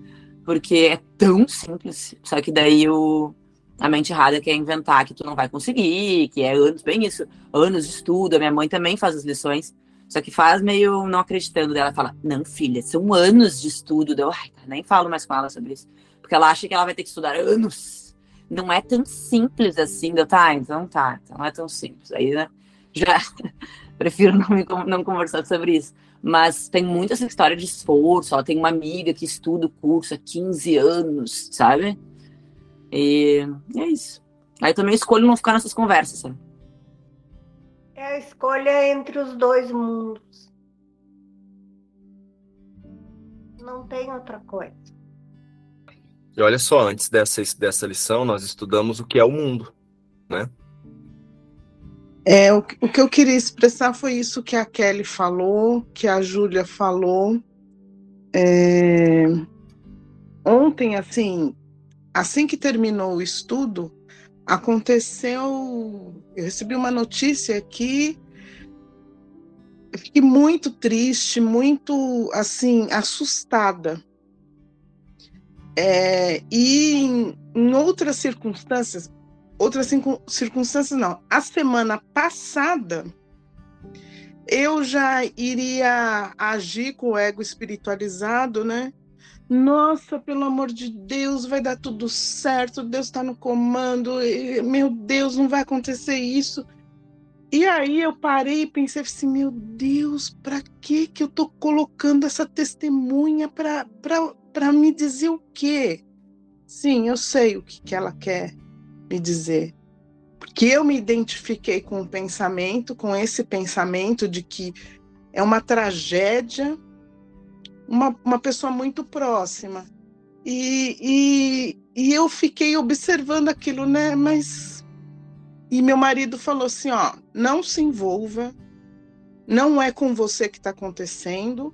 porque é tão simples. Só que daí o, a mente errada quer inventar que tu não vai conseguir, que é anos, bem isso, anos de estudo. A minha mãe também faz as lições, só que faz meio não acreditando dela. Fala, não, filha, são anos de estudo. Eu ai, nem falo mais com ela sobre isso, porque ela acha que ela vai ter que estudar anos. Não é tão simples assim. Deu, tá, então tá, então não é tão simples. Aí, né, já prefiro não, me, não conversar sobre isso. Mas tem muita essa história de esforço. Ó, tem uma amiga que estuda o curso há 15 anos, sabe? E é isso. Aí também escolho não ficar nessas conversas, sabe? É a escolha entre os dois mundos. Não tem outra coisa. E olha só, antes dessa, dessa lição, nós estudamos o que é o mundo, né? É, o, o que eu queria expressar foi isso que a Kelly falou, que a Júlia falou. É, ontem, assim, assim que terminou o estudo, aconteceu. Eu recebi uma notícia que eu fiquei muito triste, muito assim assustada. É, e em, em outras circunstâncias, outras circunstâncias não. A semana passada eu já iria agir com o ego espiritualizado, né? Nossa, pelo amor de Deus, vai dar tudo certo, Deus está no comando, meu Deus, não vai acontecer isso. E aí eu parei e pensei assim, meu Deus, para que que eu tô colocando essa testemunha para me dizer o quê? Sim, eu sei o que, que ela quer me dizer. Porque eu me identifiquei com o pensamento, com esse pensamento de que é uma tragédia, uma, uma pessoa muito próxima. E, e, e eu fiquei observando aquilo, né? Mas. E meu marido falou assim: ó, não se envolva, não é com você que está acontecendo.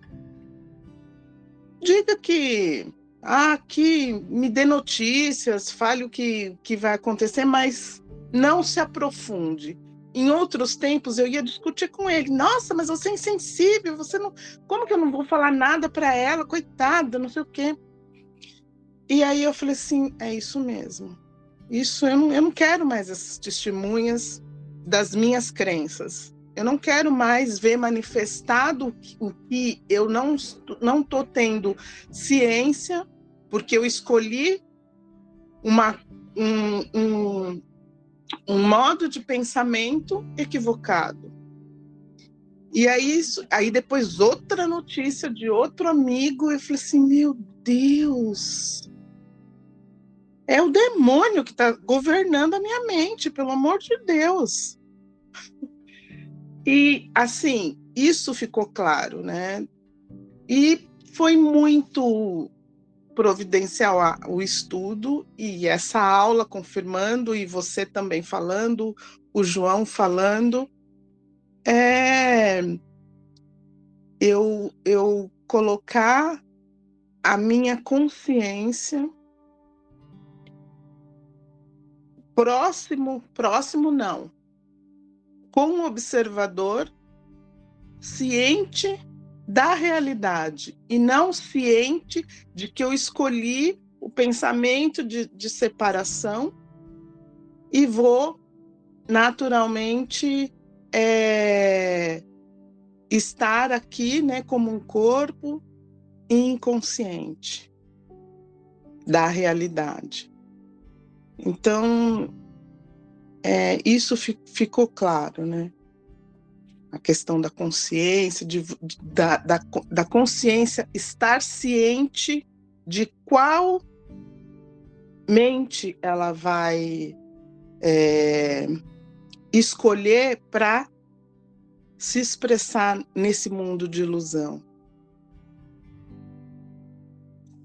Diga que ah, que me dê notícias, fale o que, que vai acontecer, mas não se aprofunde. Em outros tempos eu ia discutir com ele. Nossa, mas você é insensível, você não. Como que eu não vou falar nada para ela, coitada, não sei o quê. E aí eu falei assim, é isso mesmo. Isso eu não, eu não quero mais essas testemunhas das minhas crenças. Eu não quero mais ver manifestado o que eu não não tô tendo ciência porque eu escolhi uma, um, um, um modo de pensamento equivocado. E aí, aí depois outra notícia de outro amigo, eu falei assim, meu Deus, é o demônio que está governando a minha mente, pelo amor de Deus. E assim, isso ficou claro, né? E foi muito providencial o estudo e essa aula confirmando e você também falando, o João falando, é eu, eu colocar a minha consciência próximo, próximo não, com o observador ciente da realidade e não ciente de que eu escolhi o pensamento de, de separação e vou naturalmente é, estar aqui, né, como um corpo inconsciente da realidade. Então, é, isso fi, ficou claro, né? A questão da consciência, de, da, da, da consciência estar ciente de qual mente ela vai é, escolher para se expressar nesse mundo de ilusão.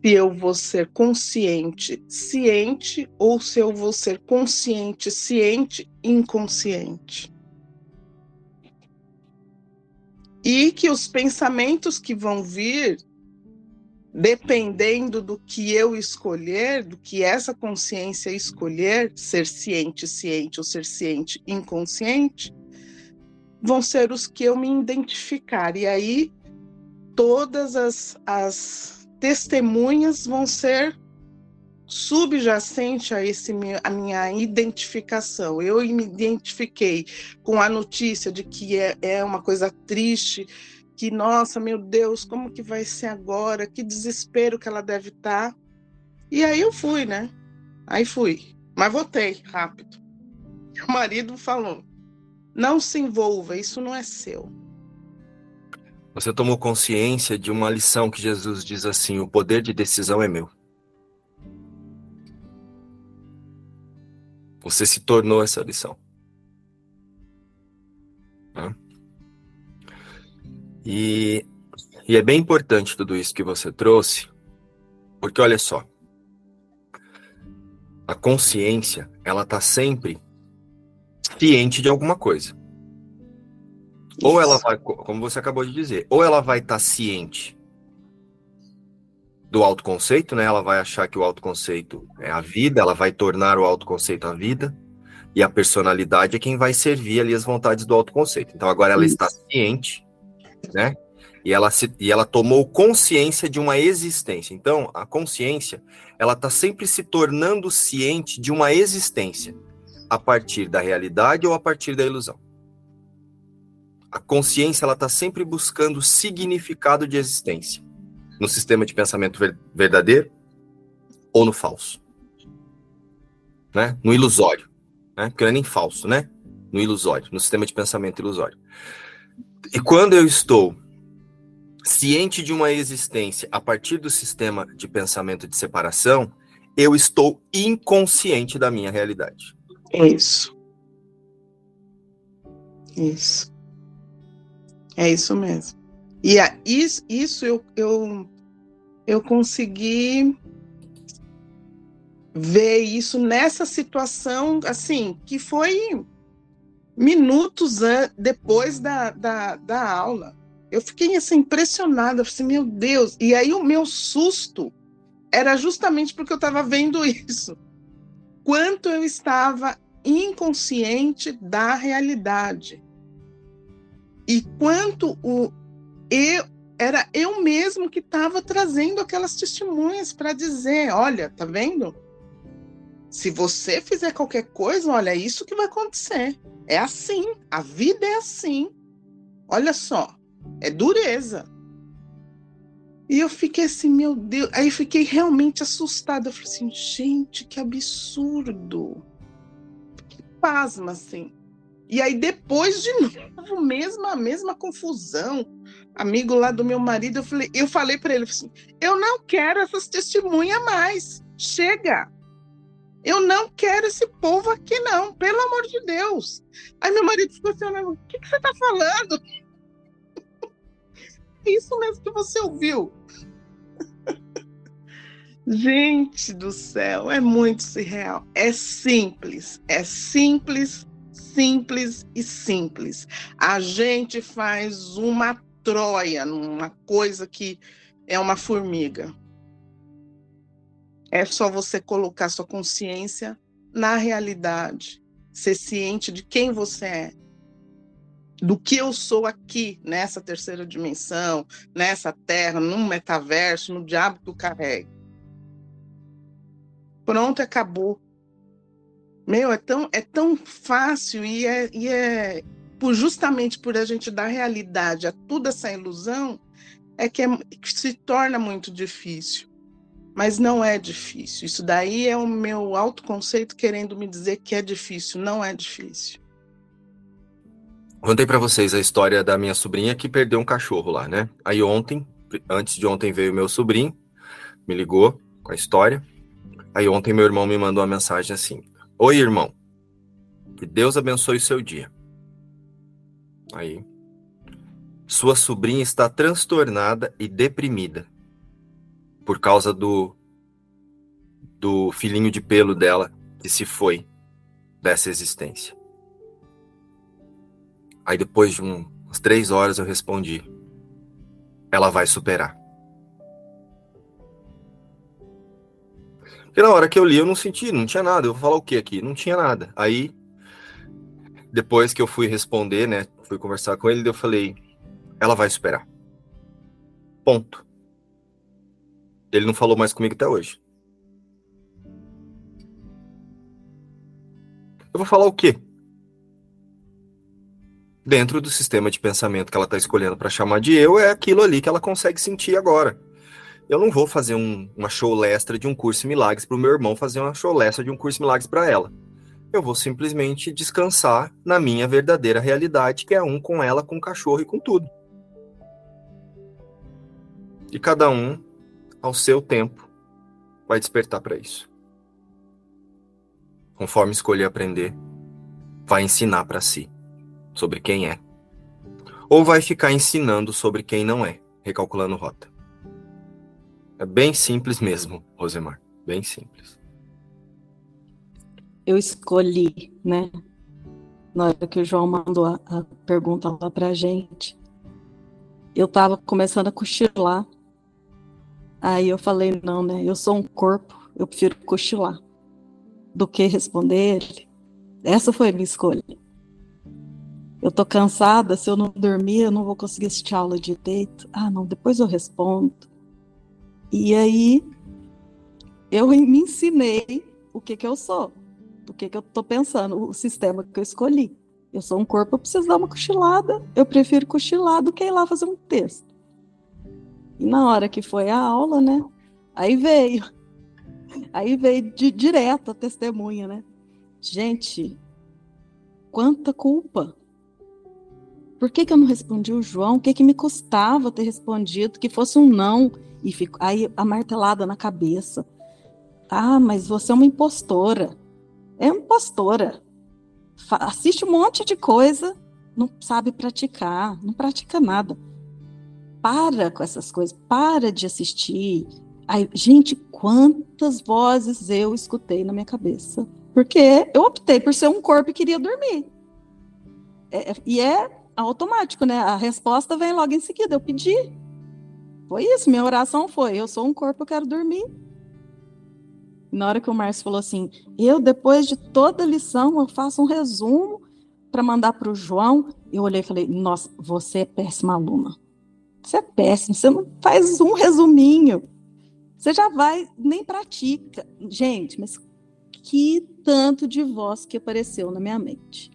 Se eu vou ser consciente, ciente, ou se eu vou ser consciente, ciente, inconsciente. E que os pensamentos que vão vir dependendo do que eu escolher, do que essa consciência escolher, ser ciente, ciente ou ser ciente, inconsciente, vão ser os que eu me identificar. E aí todas as, as testemunhas vão ser subjacente a esse a minha identificação. Eu me identifiquei com a notícia de que é, é uma coisa triste que, nossa, meu Deus, como que vai ser agora? Que desespero que ela deve estar. Tá. E aí eu fui, né? Aí fui. Mas voltei rápido. O marido falou: não se envolva, isso não é seu. Você tomou consciência de uma lição que Jesus diz assim: o poder de decisão é meu. Você se tornou essa lição. E, e é bem importante tudo isso que você trouxe, porque olha só, a consciência, ela tá sempre ciente de alguma coisa. Isso. Ou ela vai, como você acabou de dizer, ou ela vai estar tá ciente do autoconceito, né? Ela vai achar que o autoconceito é a vida, ela vai tornar o autoconceito a vida, e a personalidade é quem vai servir ali as vontades do autoconceito. Então agora ela está ciente né? E ela, se, e ela tomou consciência de uma existência. Então, a consciência, ela está sempre se tornando ciente de uma existência, a partir da realidade ou a partir da ilusão. A consciência, ela está sempre buscando significado de existência, no sistema de pensamento verdadeiro ou no falso. Né? No ilusório. Né? Porque não é nem falso, né? No ilusório, no sistema de pensamento ilusório. E quando eu estou ciente de uma existência a partir do sistema de pensamento de separação, eu estou inconsciente da minha realidade. Isso. Isso. É isso mesmo. E a, isso, isso eu, eu, eu consegui ver isso nessa situação, assim, que foi minutos depois da, da, da aula. Eu fiquei assim, impressionada, assim, meu Deus. E aí o meu susto era justamente porque eu estava vendo isso. Quanto eu estava inconsciente da realidade. E quanto o eu era eu mesmo que estava trazendo aquelas testemunhas para dizer, olha, tá vendo? Se você fizer qualquer coisa, olha, é isso que vai acontecer. É assim, a vida é assim. Olha só, é dureza. E eu fiquei assim, meu Deus. Aí fiquei realmente assustada. Eu falei assim, gente, que absurdo. Que pasma, assim. E aí, depois de novo, mesma, mesma confusão. Amigo lá do meu marido, eu falei, eu falei para ele assim: eu não quero essas testemunhas mais. Chega. Eu não quero esse povo aqui, não, pelo amor de Deus. Aí meu marido ficou assim, o que, que você está falando? É isso mesmo que você ouviu. Gente do céu, é muito surreal. É simples, é simples, simples e simples. A gente faz uma Troia numa coisa que é uma formiga. É só você colocar sua consciência na realidade, ser ciente de quem você é, do que eu sou aqui, nessa terceira dimensão, nessa terra, no metaverso, no diabo que eu carrego. Pronto, acabou. Meu, é tão, é tão fácil e é, e é por, justamente por a gente dar realidade a toda essa ilusão, é que, é que se torna muito difícil. Mas não é difícil. Isso daí é o meu autoconceito querendo me dizer que é difícil. Não é difícil. Contei para vocês a história da minha sobrinha que perdeu um cachorro lá, né? Aí ontem, antes de ontem veio meu sobrinho, me ligou com a história. Aí ontem meu irmão me mandou uma mensagem assim: Oi, irmão. Que Deus abençoe o seu dia. Aí. Sua sobrinha está transtornada e deprimida por causa do do filhinho de pelo dela que se foi dessa existência. Aí depois de um, umas três horas eu respondi: ela vai superar. Porque na hora que eu li eu não senti, não tinha nada. Eu vou falar o que aqui? Não tinha nada. Aí depois que eu fui responder, né, fui conversar com ele, eu falei: ela vai superar. Ponto. Ele não falou mais comigo até hoje. Eu vou falar o quê? Dentro do sistema de pensamento que ela está escolhendo para chamar de eu, é aquilo ali que ela consegue sentir agora. Eu não vou fazer um, uma show lestra de um curso milagres para o meu irmão fazer uma show lestra de um curso milagres para ela. Eu vou simplesmente descansar na minha verdadeira realidade, que é um com ela, com o cachorro e com tudo. E cada um ao seu tempo, vai despertar para isso. Conforme escolher aprender, vai ensinar para si sobre quem é. Ou vai ficar ensinando sobre quem não é, recalculando rota. É bem simples mesmo, Rosemar. Bem simples. Eu escolhi, né? Na hora que o João mandou a, a pergunta lá pra gente, eu tava começando a cochilar Aí eu falei, não, né? Eu sou um corpo, eu prefiro cochilar do que responder ele. Essa foi a minha escolha. Eu tô cansada, se eu não dormir, eu não vou conseguir assistir aula direito. Ah, não, depois eu respondo. E aí eu me ensinei o que que eu sou, o que que eu tô pensando, o sistema que eu escolhi. Eu sou um corpo, eu preciso dar uma cochilada. Eu prefiro cochilar do que ir lá fazer um texto. E na hora que foi a aula, né? Aí veio. Aí veio de direto a testemunha, né? Gente, quanta culpa. Por que, que eu não respondi o João? O que, que me custava ter respondido? Que fosse um não. E fico, aí a martelada na cabeça. Ah, mas você é uma impostora. É uma impostora. Assiste um monte de coisa, não sabe praticar, não pratica nada para com essas coisas, para de assistir. Ai, gente, quantas vozes eu escutei na minha cabeça. Porque eu optei por ser um corpo e queria dormir. É, é, e é automático, né? A resposta vem logo em seguida. Eu pedi. Foi isso, minha oração foi: eu sou um corpo, eu quero dormir. Na hora que o Márcio falou assim, eu, depois de toda a lição, eu faço um resumo para mandar para o João. Eu olhei e falei: nossa, você é péssima aluna. Você é péssimo, você não faz um resuminho. Você já vai, nem pratica. Gente, mas que tanto de voz que apareceu na minha mente.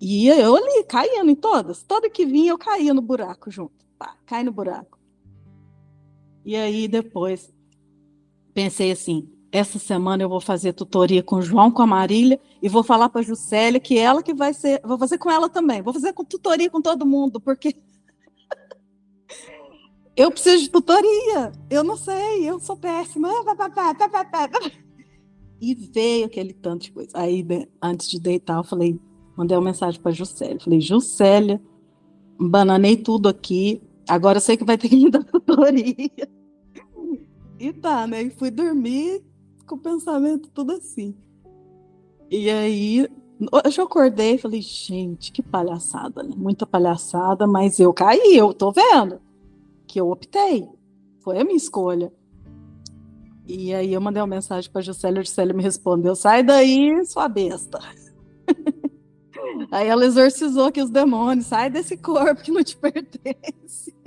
E eu ali, caindo em todas. Toda que vinha, eu caía no buraco junto. Pá, cai no buraco. E aí, depois, pensei assim, essa semana eu vou fazer tutoria com o João, com a Marília, e vou falar para a Juscelia que ela que vai ser, vou fazer com ela também, vou fazer com tutoria com todo mundo, porque eu preciso de tutoria. Eu não sei, eu sou péssima. E veio aquele tanto de coisa. Aí, né, antes de deitar, eu falei, mandei uma mensagem para Juscelia. Falei, Juscelia, bananei tudo aqui. Agora eu sei que vai ter que me dar tutoria. E tá, né? E fui dormir com o pensamento tudo assim. E aí, eu acordei e falei, gente, que palhaçada, né? Muita palhaçada, mas eu caí, eu tô vendo que eu optei. Foi a minha escolha. E aí eu mandei uma mensagem para a Juscelia, a Juscelia me respondeu: sai daí, sua besta. aí ela exorcizou aqui os demônios, sai desse corpo que não te pertence.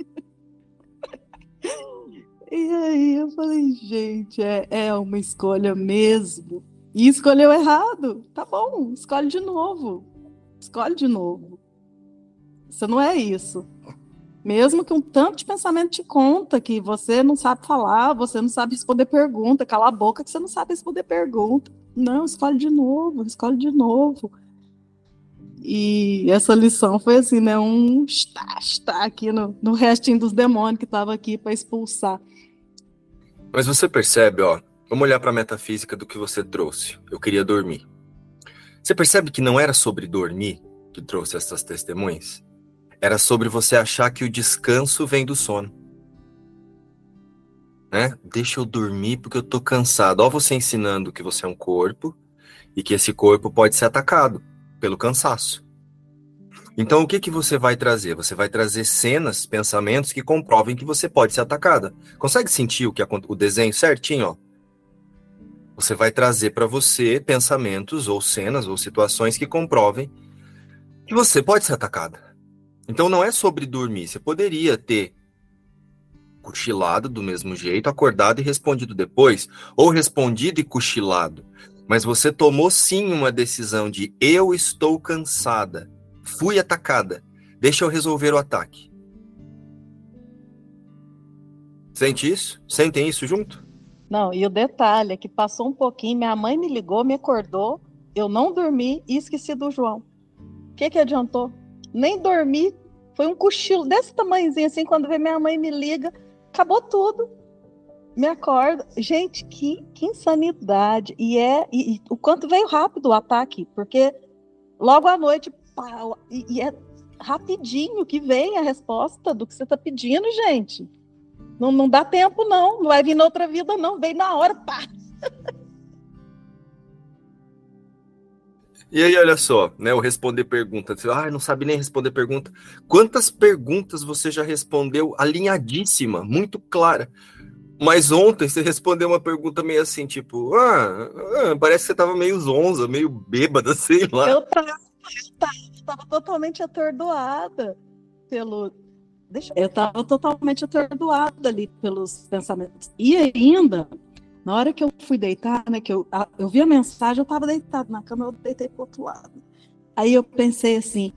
E aí eu falei, gente, é, é uma escolha mesmo. E escolheu errado. Tá bom, escolhe de novo. Escolhe de novo. Isso não é isso. Mesmo que um tanto de pensamento te conta que você não sabe falar, você não sabe responder pergunta, cala a boca que você não sabe responder pergunta. Não, escolhe de novo, escolhe de novo. E essa lição foi assim, né? Um está, está aqui no, no restinho dos demônios que estava aqui para expulsar. Mas você percebe, ó, vamos olhar para a metafísica do que você trouxe. Eu queria dormir. Você percebe que não era sobre dormir que trouxe essas testemunhas? Era sobre você achar que o descanso vem do sono. Né? Deixa eu dormir porque eu tô cansado. Ó, você ensinando que você é um corpo e que esse corpo pode ser atacado pelo cansaço. Então, o que que você vai trazer? Você vai trazer cenas, pensamentos que comprovem que você pode ser atacada. Consegue sentir o que o desenho certinho, ó? Você vai trazer para você pensamentos ou cenas ou situações que comprovem que você pode ser atacada. Então não é sobre dormir. Você poderia ter cochilado do mesmo jeito, acordado e respondido depois, ou respondido e cochilado. Mas você tomou sim uma decisão de eu estou cansada, fui atacada, deixa eu resolver o ataque. Sente isso? Sentem isso junto? Não, e o detalhe é que passou um pouquinho, minha mãe me ligou, me acordou, eu não dormi e esqueci do João. O que, que adiantou? Nem dormi, foi um cochilo desse tamanhozinho assim, quando vê minha mãe me liga, acabou tudo me acordo. Gente, que, que insanidade. E é e, e, o quanto veio rápido o ataque, porque logo à noite, pau, e, e, é rapidinho que vem a resposta do que você está pedindo, gente. Não, não dá tempo, não. Não vai vir na outra vida, não. Vem na hora, pá. E aí, olha só, né? O responder pergunta. Ah, não sabe nem responder pergunta. Quantas perguntas você já respondeu alinhadíssima, muito clara? Mas ontem você respondeu uma pergunta meio assim, tipo, ah, ah parece que você tava meio zonza, meio bêbada, sei lá. Eu tava, eu tava, eu tava totalmente atordoada pelo. Deixa... Eu tava totalmente atordoada ali pelos pensamentos. E ainda, na hora que eu fui deitar, né, que eu, eu vi a mensagem, eu tava deitado na cama, eu deitei pro outro lado. Aí eu pensei assim,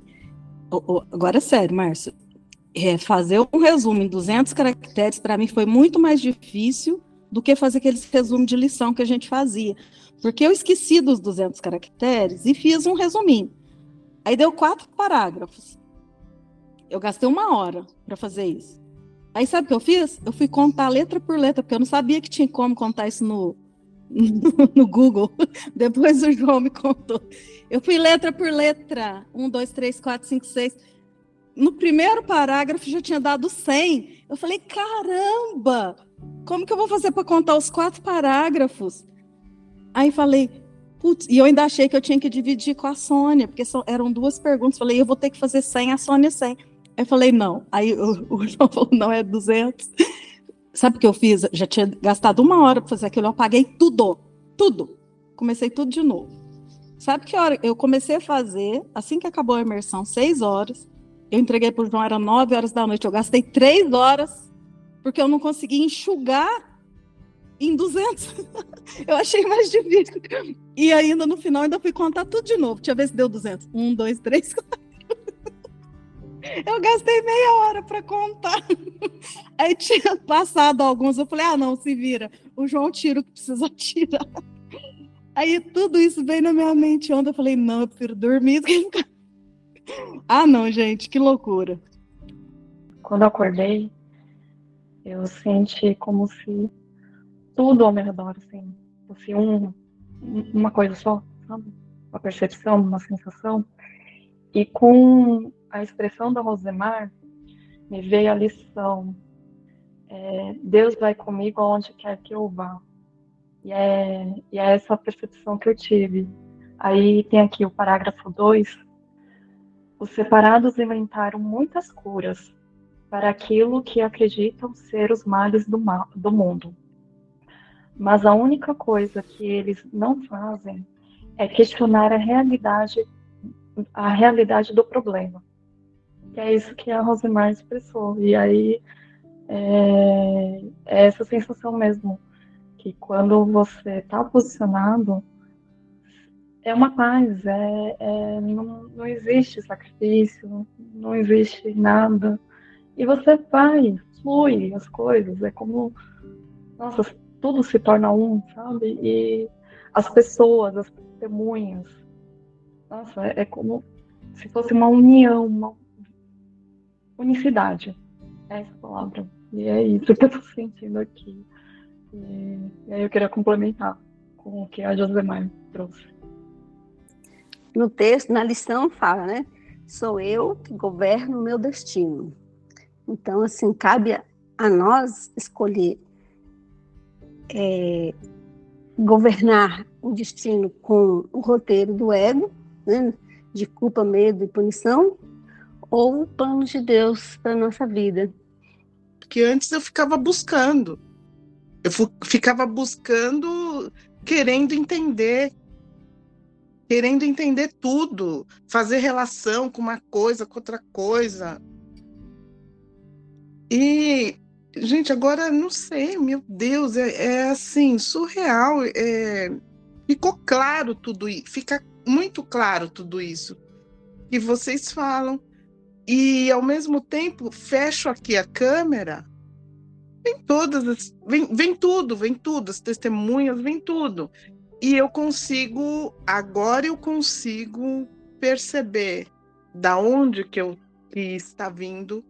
oh, oh, agora é sério, Márcio, é, fazer um resumo em 200 caracteres, para mim, foi muito mais difícil do que fazer aqueles resumos de lição que a gente fazia. Porque eu esqueci dos 200 caracteres e fiz um resuminho. Aí deu quatro parágrafos. Eu gastei uma hora para fazer isso. Aí sabe o que eu fiz? Eu fui contar letra por letra, porque eu não sabia que tinha como contar isso no, no, no Google. Depois o João me contou. Eu fui letra por letra. Um, dois, três, quatro, cinco, seis no primeiro parágrafo já tinha dado 100. Eu falei, caramba, como que eu vou fazer para contar os quatro parágrafos? Aí falei, putz, e eu ainda achei que eu tinha que dividir com a Sônia, porque eram duas perguntas. Falei, eu vou ter que fazer 100, a Sônia 100. Aí falei, não. Aí o, o João falou, não, é 200. Sabe o que eu fiz? Já tinha gastado uma hora para fazer aquilo, eu apaguei tudo, tudo. Comecei tudo de novo. Sabe que hora eu comecei a fazer, assim que acabou a imersão, seis horas, eu entreguei para o João, era 9 horas da noite. Eu gastei três horas porque eu não consegui enxugar em 200. eu achei mais difícil. E ainda no final, ainda fui contar tudo de novo. Deixa eu ver se deu 200. Um, dois, três, quatro. Eu gastei meia hora para contar. Aí tinha passado alguns, eu falei, ah, não, se vira. O João tira o que precisa tirar. Aí tudo isso veio na minha mente ontem. Eu falei, não, eu prefiro dormir do que ficar ah, não, gente, que loucura. Quando eu acordei, eu senti como se tudo ao meu redor, assim, fosse um, uma coisa só, sabe? Uma percepção, uma sensação. E com a expressão da Rosemar, me veio a lição. É, Deus vai comigo aonde quer que eu vá. E é, e é essa percepção que eu tive. Aí tem aqui o parágrafo 2, os separados inventaram muitas curas para aquilo que acreditam ser os males do, mal, do mundo. Mas a única coisa que eles não fazem é questionar a realidade, a realidade do problema. Que é isso que a Rosemar expressou. E aí é, é essa sensação mesmo que quando você está posicionado é uma paz, é, é não, não, existe sacrifício, não existe nada. E você vai, flui as coisas, é como, nossa, tudo se torna um, sabe? E as pessoas, as testemunhas, nossa, é, é como se fosse uma união, uma unicidade. É essa palavra. E é isso que eu estou sentindo aqui. E, e, aí eu queria complementar com o que a Josemar trouxe. No texto, na lição, fala, né? Sou eu que governo o meu destino. Então, assim, cabe a, nós escolher é, governar o destino com o roteiro do ego, né? de culpa, medo e punição, ou o plano de Deus para nossa vida. Porque antes eu ficava buscando. Eu ficava buscando, querendo entender, querendo entender tudo, fazer relação com uma coisa, com outra coisa. E, gente, agora não sei, meu Deus, é, é assim, surreal. É, ficou claro tudo isso, fica muito claro tudo isso que vocês falam. E ao mesmo tempo, fecho aqui a câmera, vem todas as, vem, vem tudo, vem tudo, as testemunhas, vem tudo. E eu consigo, agora eu consigo perceber da onde que eu que está vindo,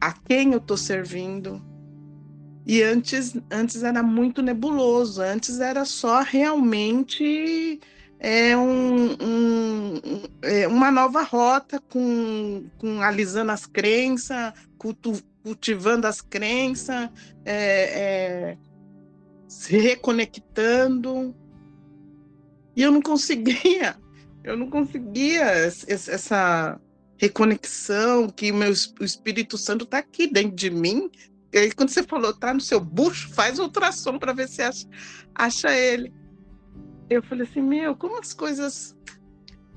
a quem eu estou servindo. E antes, antes era muito nebuloso, antes era só realmente é um, um, é uma nova rota com, com alisando as crenças, cultivando as crenças, é, é, se reconectando. E eu não conseguia, eu não conseguia essa reconexão que meu, o Espírito Santo está aqui dentro de mim. E aí, quando você falou, tá no seu bucho, faz ultrassom para ver se acha, acha ele eu falei assim, meu, como as coisas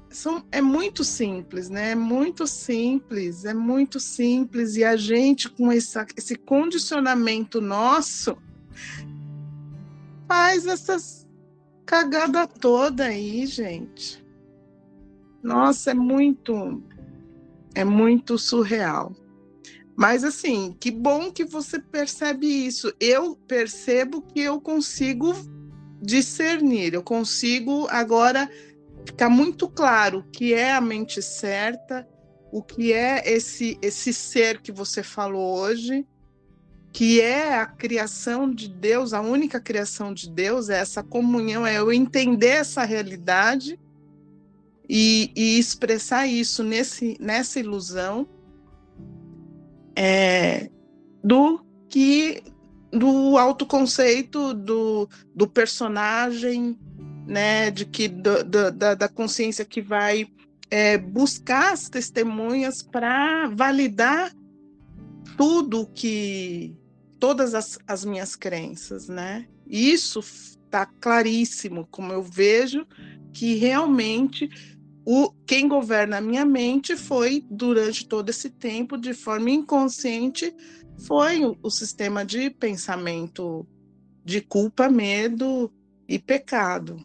são é muito simples, né? É muito simples, é muito simples e a gente com essa, esse condicionamento nosso faz essas cagada toda aí, gente. Nossa, é muito é muito surreal. Mas assim, que bom que você percebe isso. Eu percebo que eu consigo discernir, eu consigo agora ficar muito claro o que é a mente certa, o que é esse esse ser que você falou hoje, que é a criação de Deus, a única criação de Deus, é essa comunhão, é eu entender essa realidade e, e expressar isso nesse, nessa ilusão é, do que do autoconceito do, do personagem, né, de que do, do, da, da consciência que vai é, buscar as testemunhas para validar tudo que todas as, as minhas crenças, né? Isso está claríssimo, como eu vejo que realmente o quem governa a minha mente foi durante todo esse tempo de forma inconsciente foi o, o sistema de pensamento de culpa, medo e pecado.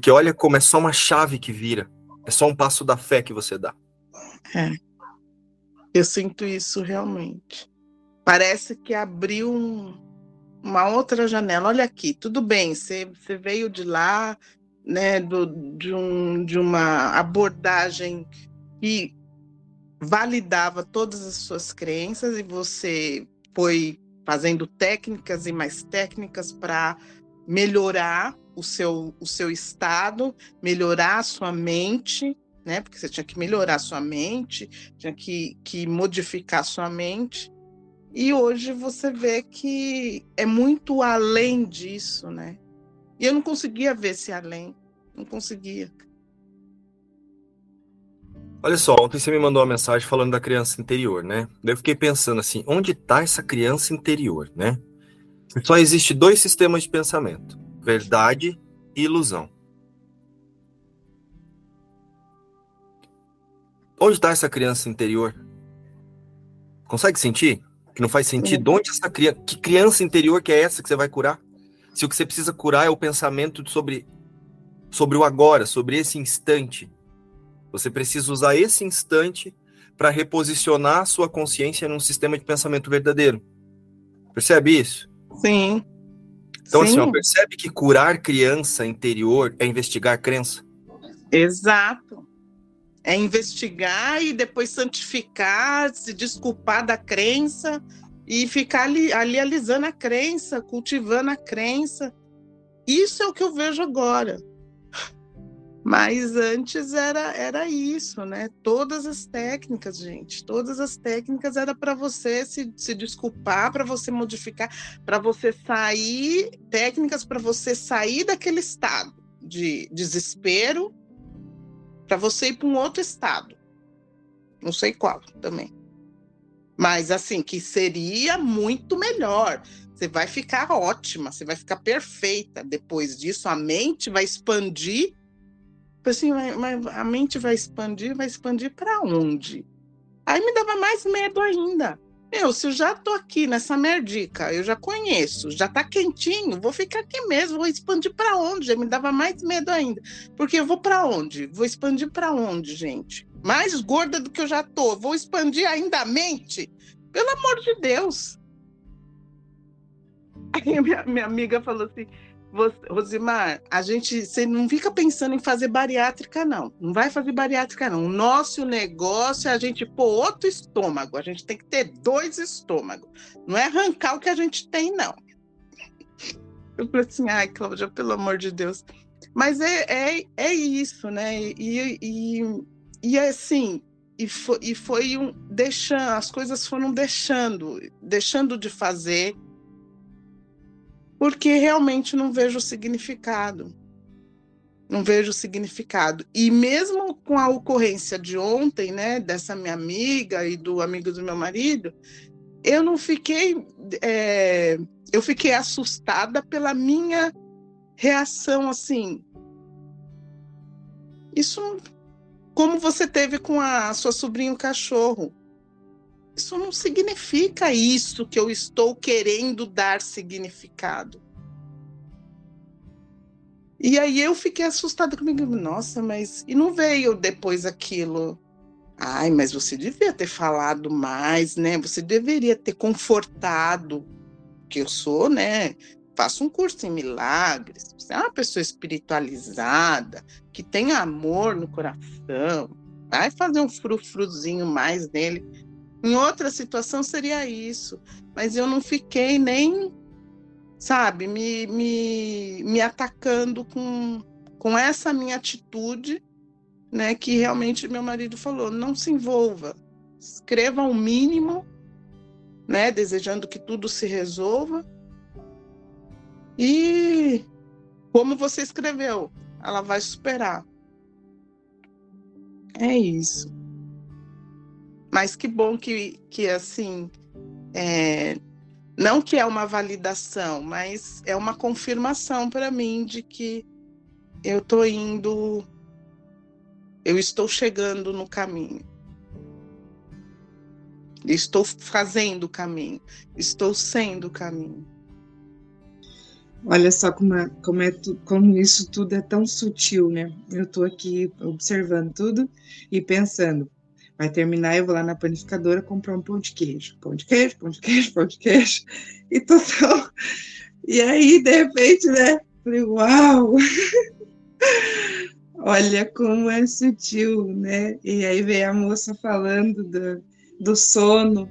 Que olha como é só uma chave que vira, é só um passo da fé que você dá. É. Eu sinto isso realmente. Parece que abriu um, uma outra janela. Olha aqui, tudo bem, você, veio de lá, né, do, de, um, de uma abordagem que validava todas as suas crenças e você foi fazendo técnicas e mais técnicas para melhorar o seu, o seu estado, melhorar a sua mente, né? Porque você tinha que melhorar a sua mente, tinha que, que modificar a sua mente. E hoje você vê que é muito além disso, né? E eu não conseguia ver esse além, não conseguia. Olha só, ontem você me mandou uma mensagem falando da criança interior, né? Eu fiquei pensando assim, onde está essa criança interior, né? Só existe dois sistemas de pensamento: verdade e ilusão. Onde está essa criança interior? Consegue sentir? Que não faz sentido? Onde essa criança? Que criança interior que é essa que você vai curar? Se o que você precisa curar é o pensamento sobre, sobre o agora, sobre esse instante, você precisa usar esse instante para reposicionar a sua consciência num sistema de pensamento verdadeiro. Percebe isso? Sim. Então, Sim. assim, ó, percebe que curar criança interior é investigar crença? Exato. É investigar e depois santificar, se desculpar da crença e ficar ali, ali alisando a crença, cultivando a crença. Isso é o que eu vejo agora. Mas antes era, era isso, né? Todas as técnicas, gente, todas as técnicas era para você se, se desculpar, para você modificar, para você sair, técnicas para você sair daquele estado de desespero, para você ir para um outro estado. Não sei qual também. Mas assim, que seria muito melhor. Você vai ficar ótima, você vai ficar perfeita. Depois disso, a mente vai expandir assim, mas a mente vai expandir, vai expandir para onde? Aí me dava mais medo ainda. Meu, se eu já tô aqui nessa merdica, eu já conheço, já tá quentinho, vou ficar aqui mesmo, vou expandir para onde? Já me dava mais medo ainda. Porque eu vou para onde? Vou expandir para onde, gente? Mais gorda do que eu já tô, vou expandir ainda a mente? Pelo amor de Deus. Aí minha, minha amiga falou assim: você, Rosimar, a gente você não fica pensando em fazer bariátrica, não. Não vai fazer bariátrica, não. O nosso negócio é a gente pôr outro estômago. A gente tem que ter dois estômagos. Não é arrancar o que a gente tem, não. Eu falei assim, ai, Cláudia, pelo amor de Deus. Mas é, é, é isso, né? E, e, e assim, e foi, e foi um deixando, as coisas foram deixando, deixando de fazer porque realmente não vejo significado. Não vejo significado. E mesmo com a ocorrência de ontem, né, dessa minha amiga e do amigo do meu marido, eu não fiquei. É, eu fiquei assustada pela minha reação assim. Isso como você teve com a sua sobrinha cachorro. Isso não significa isso que eu estou querendo dar significado. E aí eu fiquei assustada comigo. Nossa, mas. E não veio depois aquilo. Ai, mas você devia ter falado mais, né? Você deveria ter confortado. Que eu sou, né? Faço um curso em milagres. Você é uma pessoa espiritualizada, que tem amor no coração. Vai fazer um frufruzinho mais nele. Em outra situação seria isso, mas eu não fiquei nem, sabe, me, me, me atacando com, com essa minha atitude, né, que realmente meu marido falou, não se envolva, escreva o mínimo, né, desejando que tudo se resolva, e como você escreveu, ela vai superar. É isso. Mas que bom que, que assim, é, não que é uma validação, mas é uma confirmação para mim de que eu estou indo, eu estou chegando no caminho. Estou fazendo o caminho, estou sendo o caminho. Olha só como, é, como, é, como isso tudo é tão sutil, né? Eu estou aqui observando tudo e pensando, Vai terminar, eu vou lá na panificadora comprar um pão de queijo. Pão de queijo, pão de queijo, pão de queijo. E total. E aí, de repente, né? Falei, uau! Olha como é sutil, né? E aí veio a moça falando do, do sono,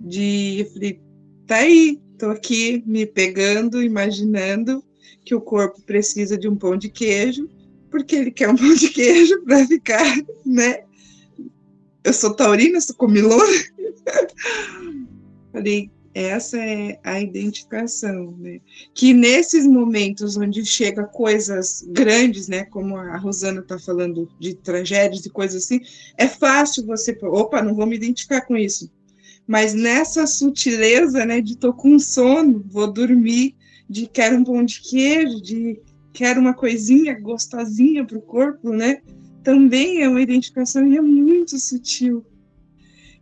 de. Eu falei, tá aí, tô aqui me pegando, imaginando que o corpo precisa de um pão de queijo, porque ele quer um pão de queijo para ficar, né? Eu sou taurina, sou comilona. Falei, essa é a identificação, né? Que nesses momentos onde chega coisas grandes, né? Como a Rosana está falando de tragédias e coisas assim, é fácil você, opa, não vou me identificar com isso. Mas nessa sutileza, né? De tô com sono, vou dormir, de quero um pão de queijo, de quero uma coisinha gostosinha para o corpo, né? Também é uma identificação e é muito sutil.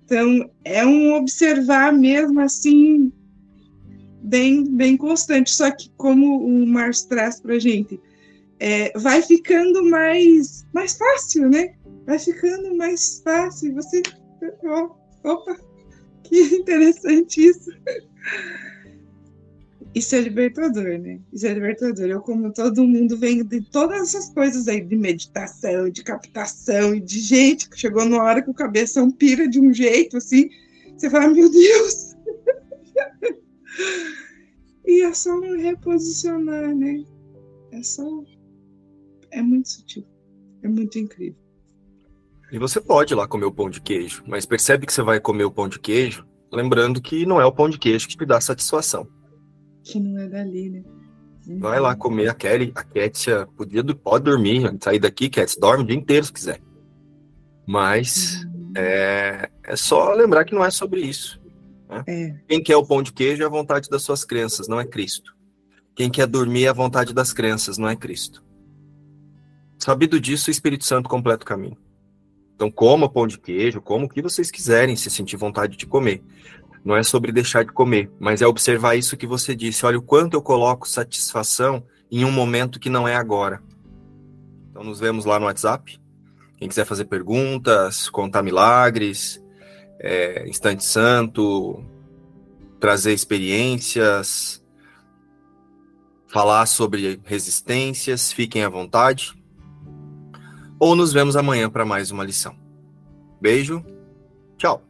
Então, é um observar mesmo assim, bem, bem constante. Só que, como o Márcio traz para a gente, é, vai ficando mais, mais fácil, né? Vai ficando mais fácil. Você Opa, que interessante isso. Isso é libertador, né? Isso é libertador. Eu, como todo mundo, venho de todas essas coisas aí, de meditação, de captação, e de gente que chegou numa hora que o cabeção pira de um jeito, assim, você fala, meu Deus! e é só um reposicionar, né? É só. É muito sutil. É muito incrível. E você pode ir lá comer o pão de queijo, mas percebe que você vai comer o pão de queijo, lembrando que não é o pão de queijo que te dá satisfação. Que não é dali, né? Vai lá comer a Kelly, a Kétia podia, pode dormir, sair daqui, Kétia, dorme o dia inteiro se quiser. Mas Uhum. é, é só lembrar que não é sobre isso. né? É. Quem quer o pão de queijo é a vontade das suas crenças, não é Cristo. Quem quer dormir é a vontade das crenças, não é Cristo. Sabido disso, o Espírito Santo completa o caminho. Então, coma pão de queijo, coma o que vocês quiserem, se sentir vontade de comer. Não é sobre deixar de comer, mas é observar isso que você disse. Olha o quanto eu coloco satisfação em um momento que não é agora. Então, nos vemos lá no WhatsApp. Quem quiser fazer perguntas, contar milagres, é, instante santo, trazer experiências, falar sobre resistências, fiquem à vontade. Ou nos vemos amanhã para mais uma lição. Beijo, tchau.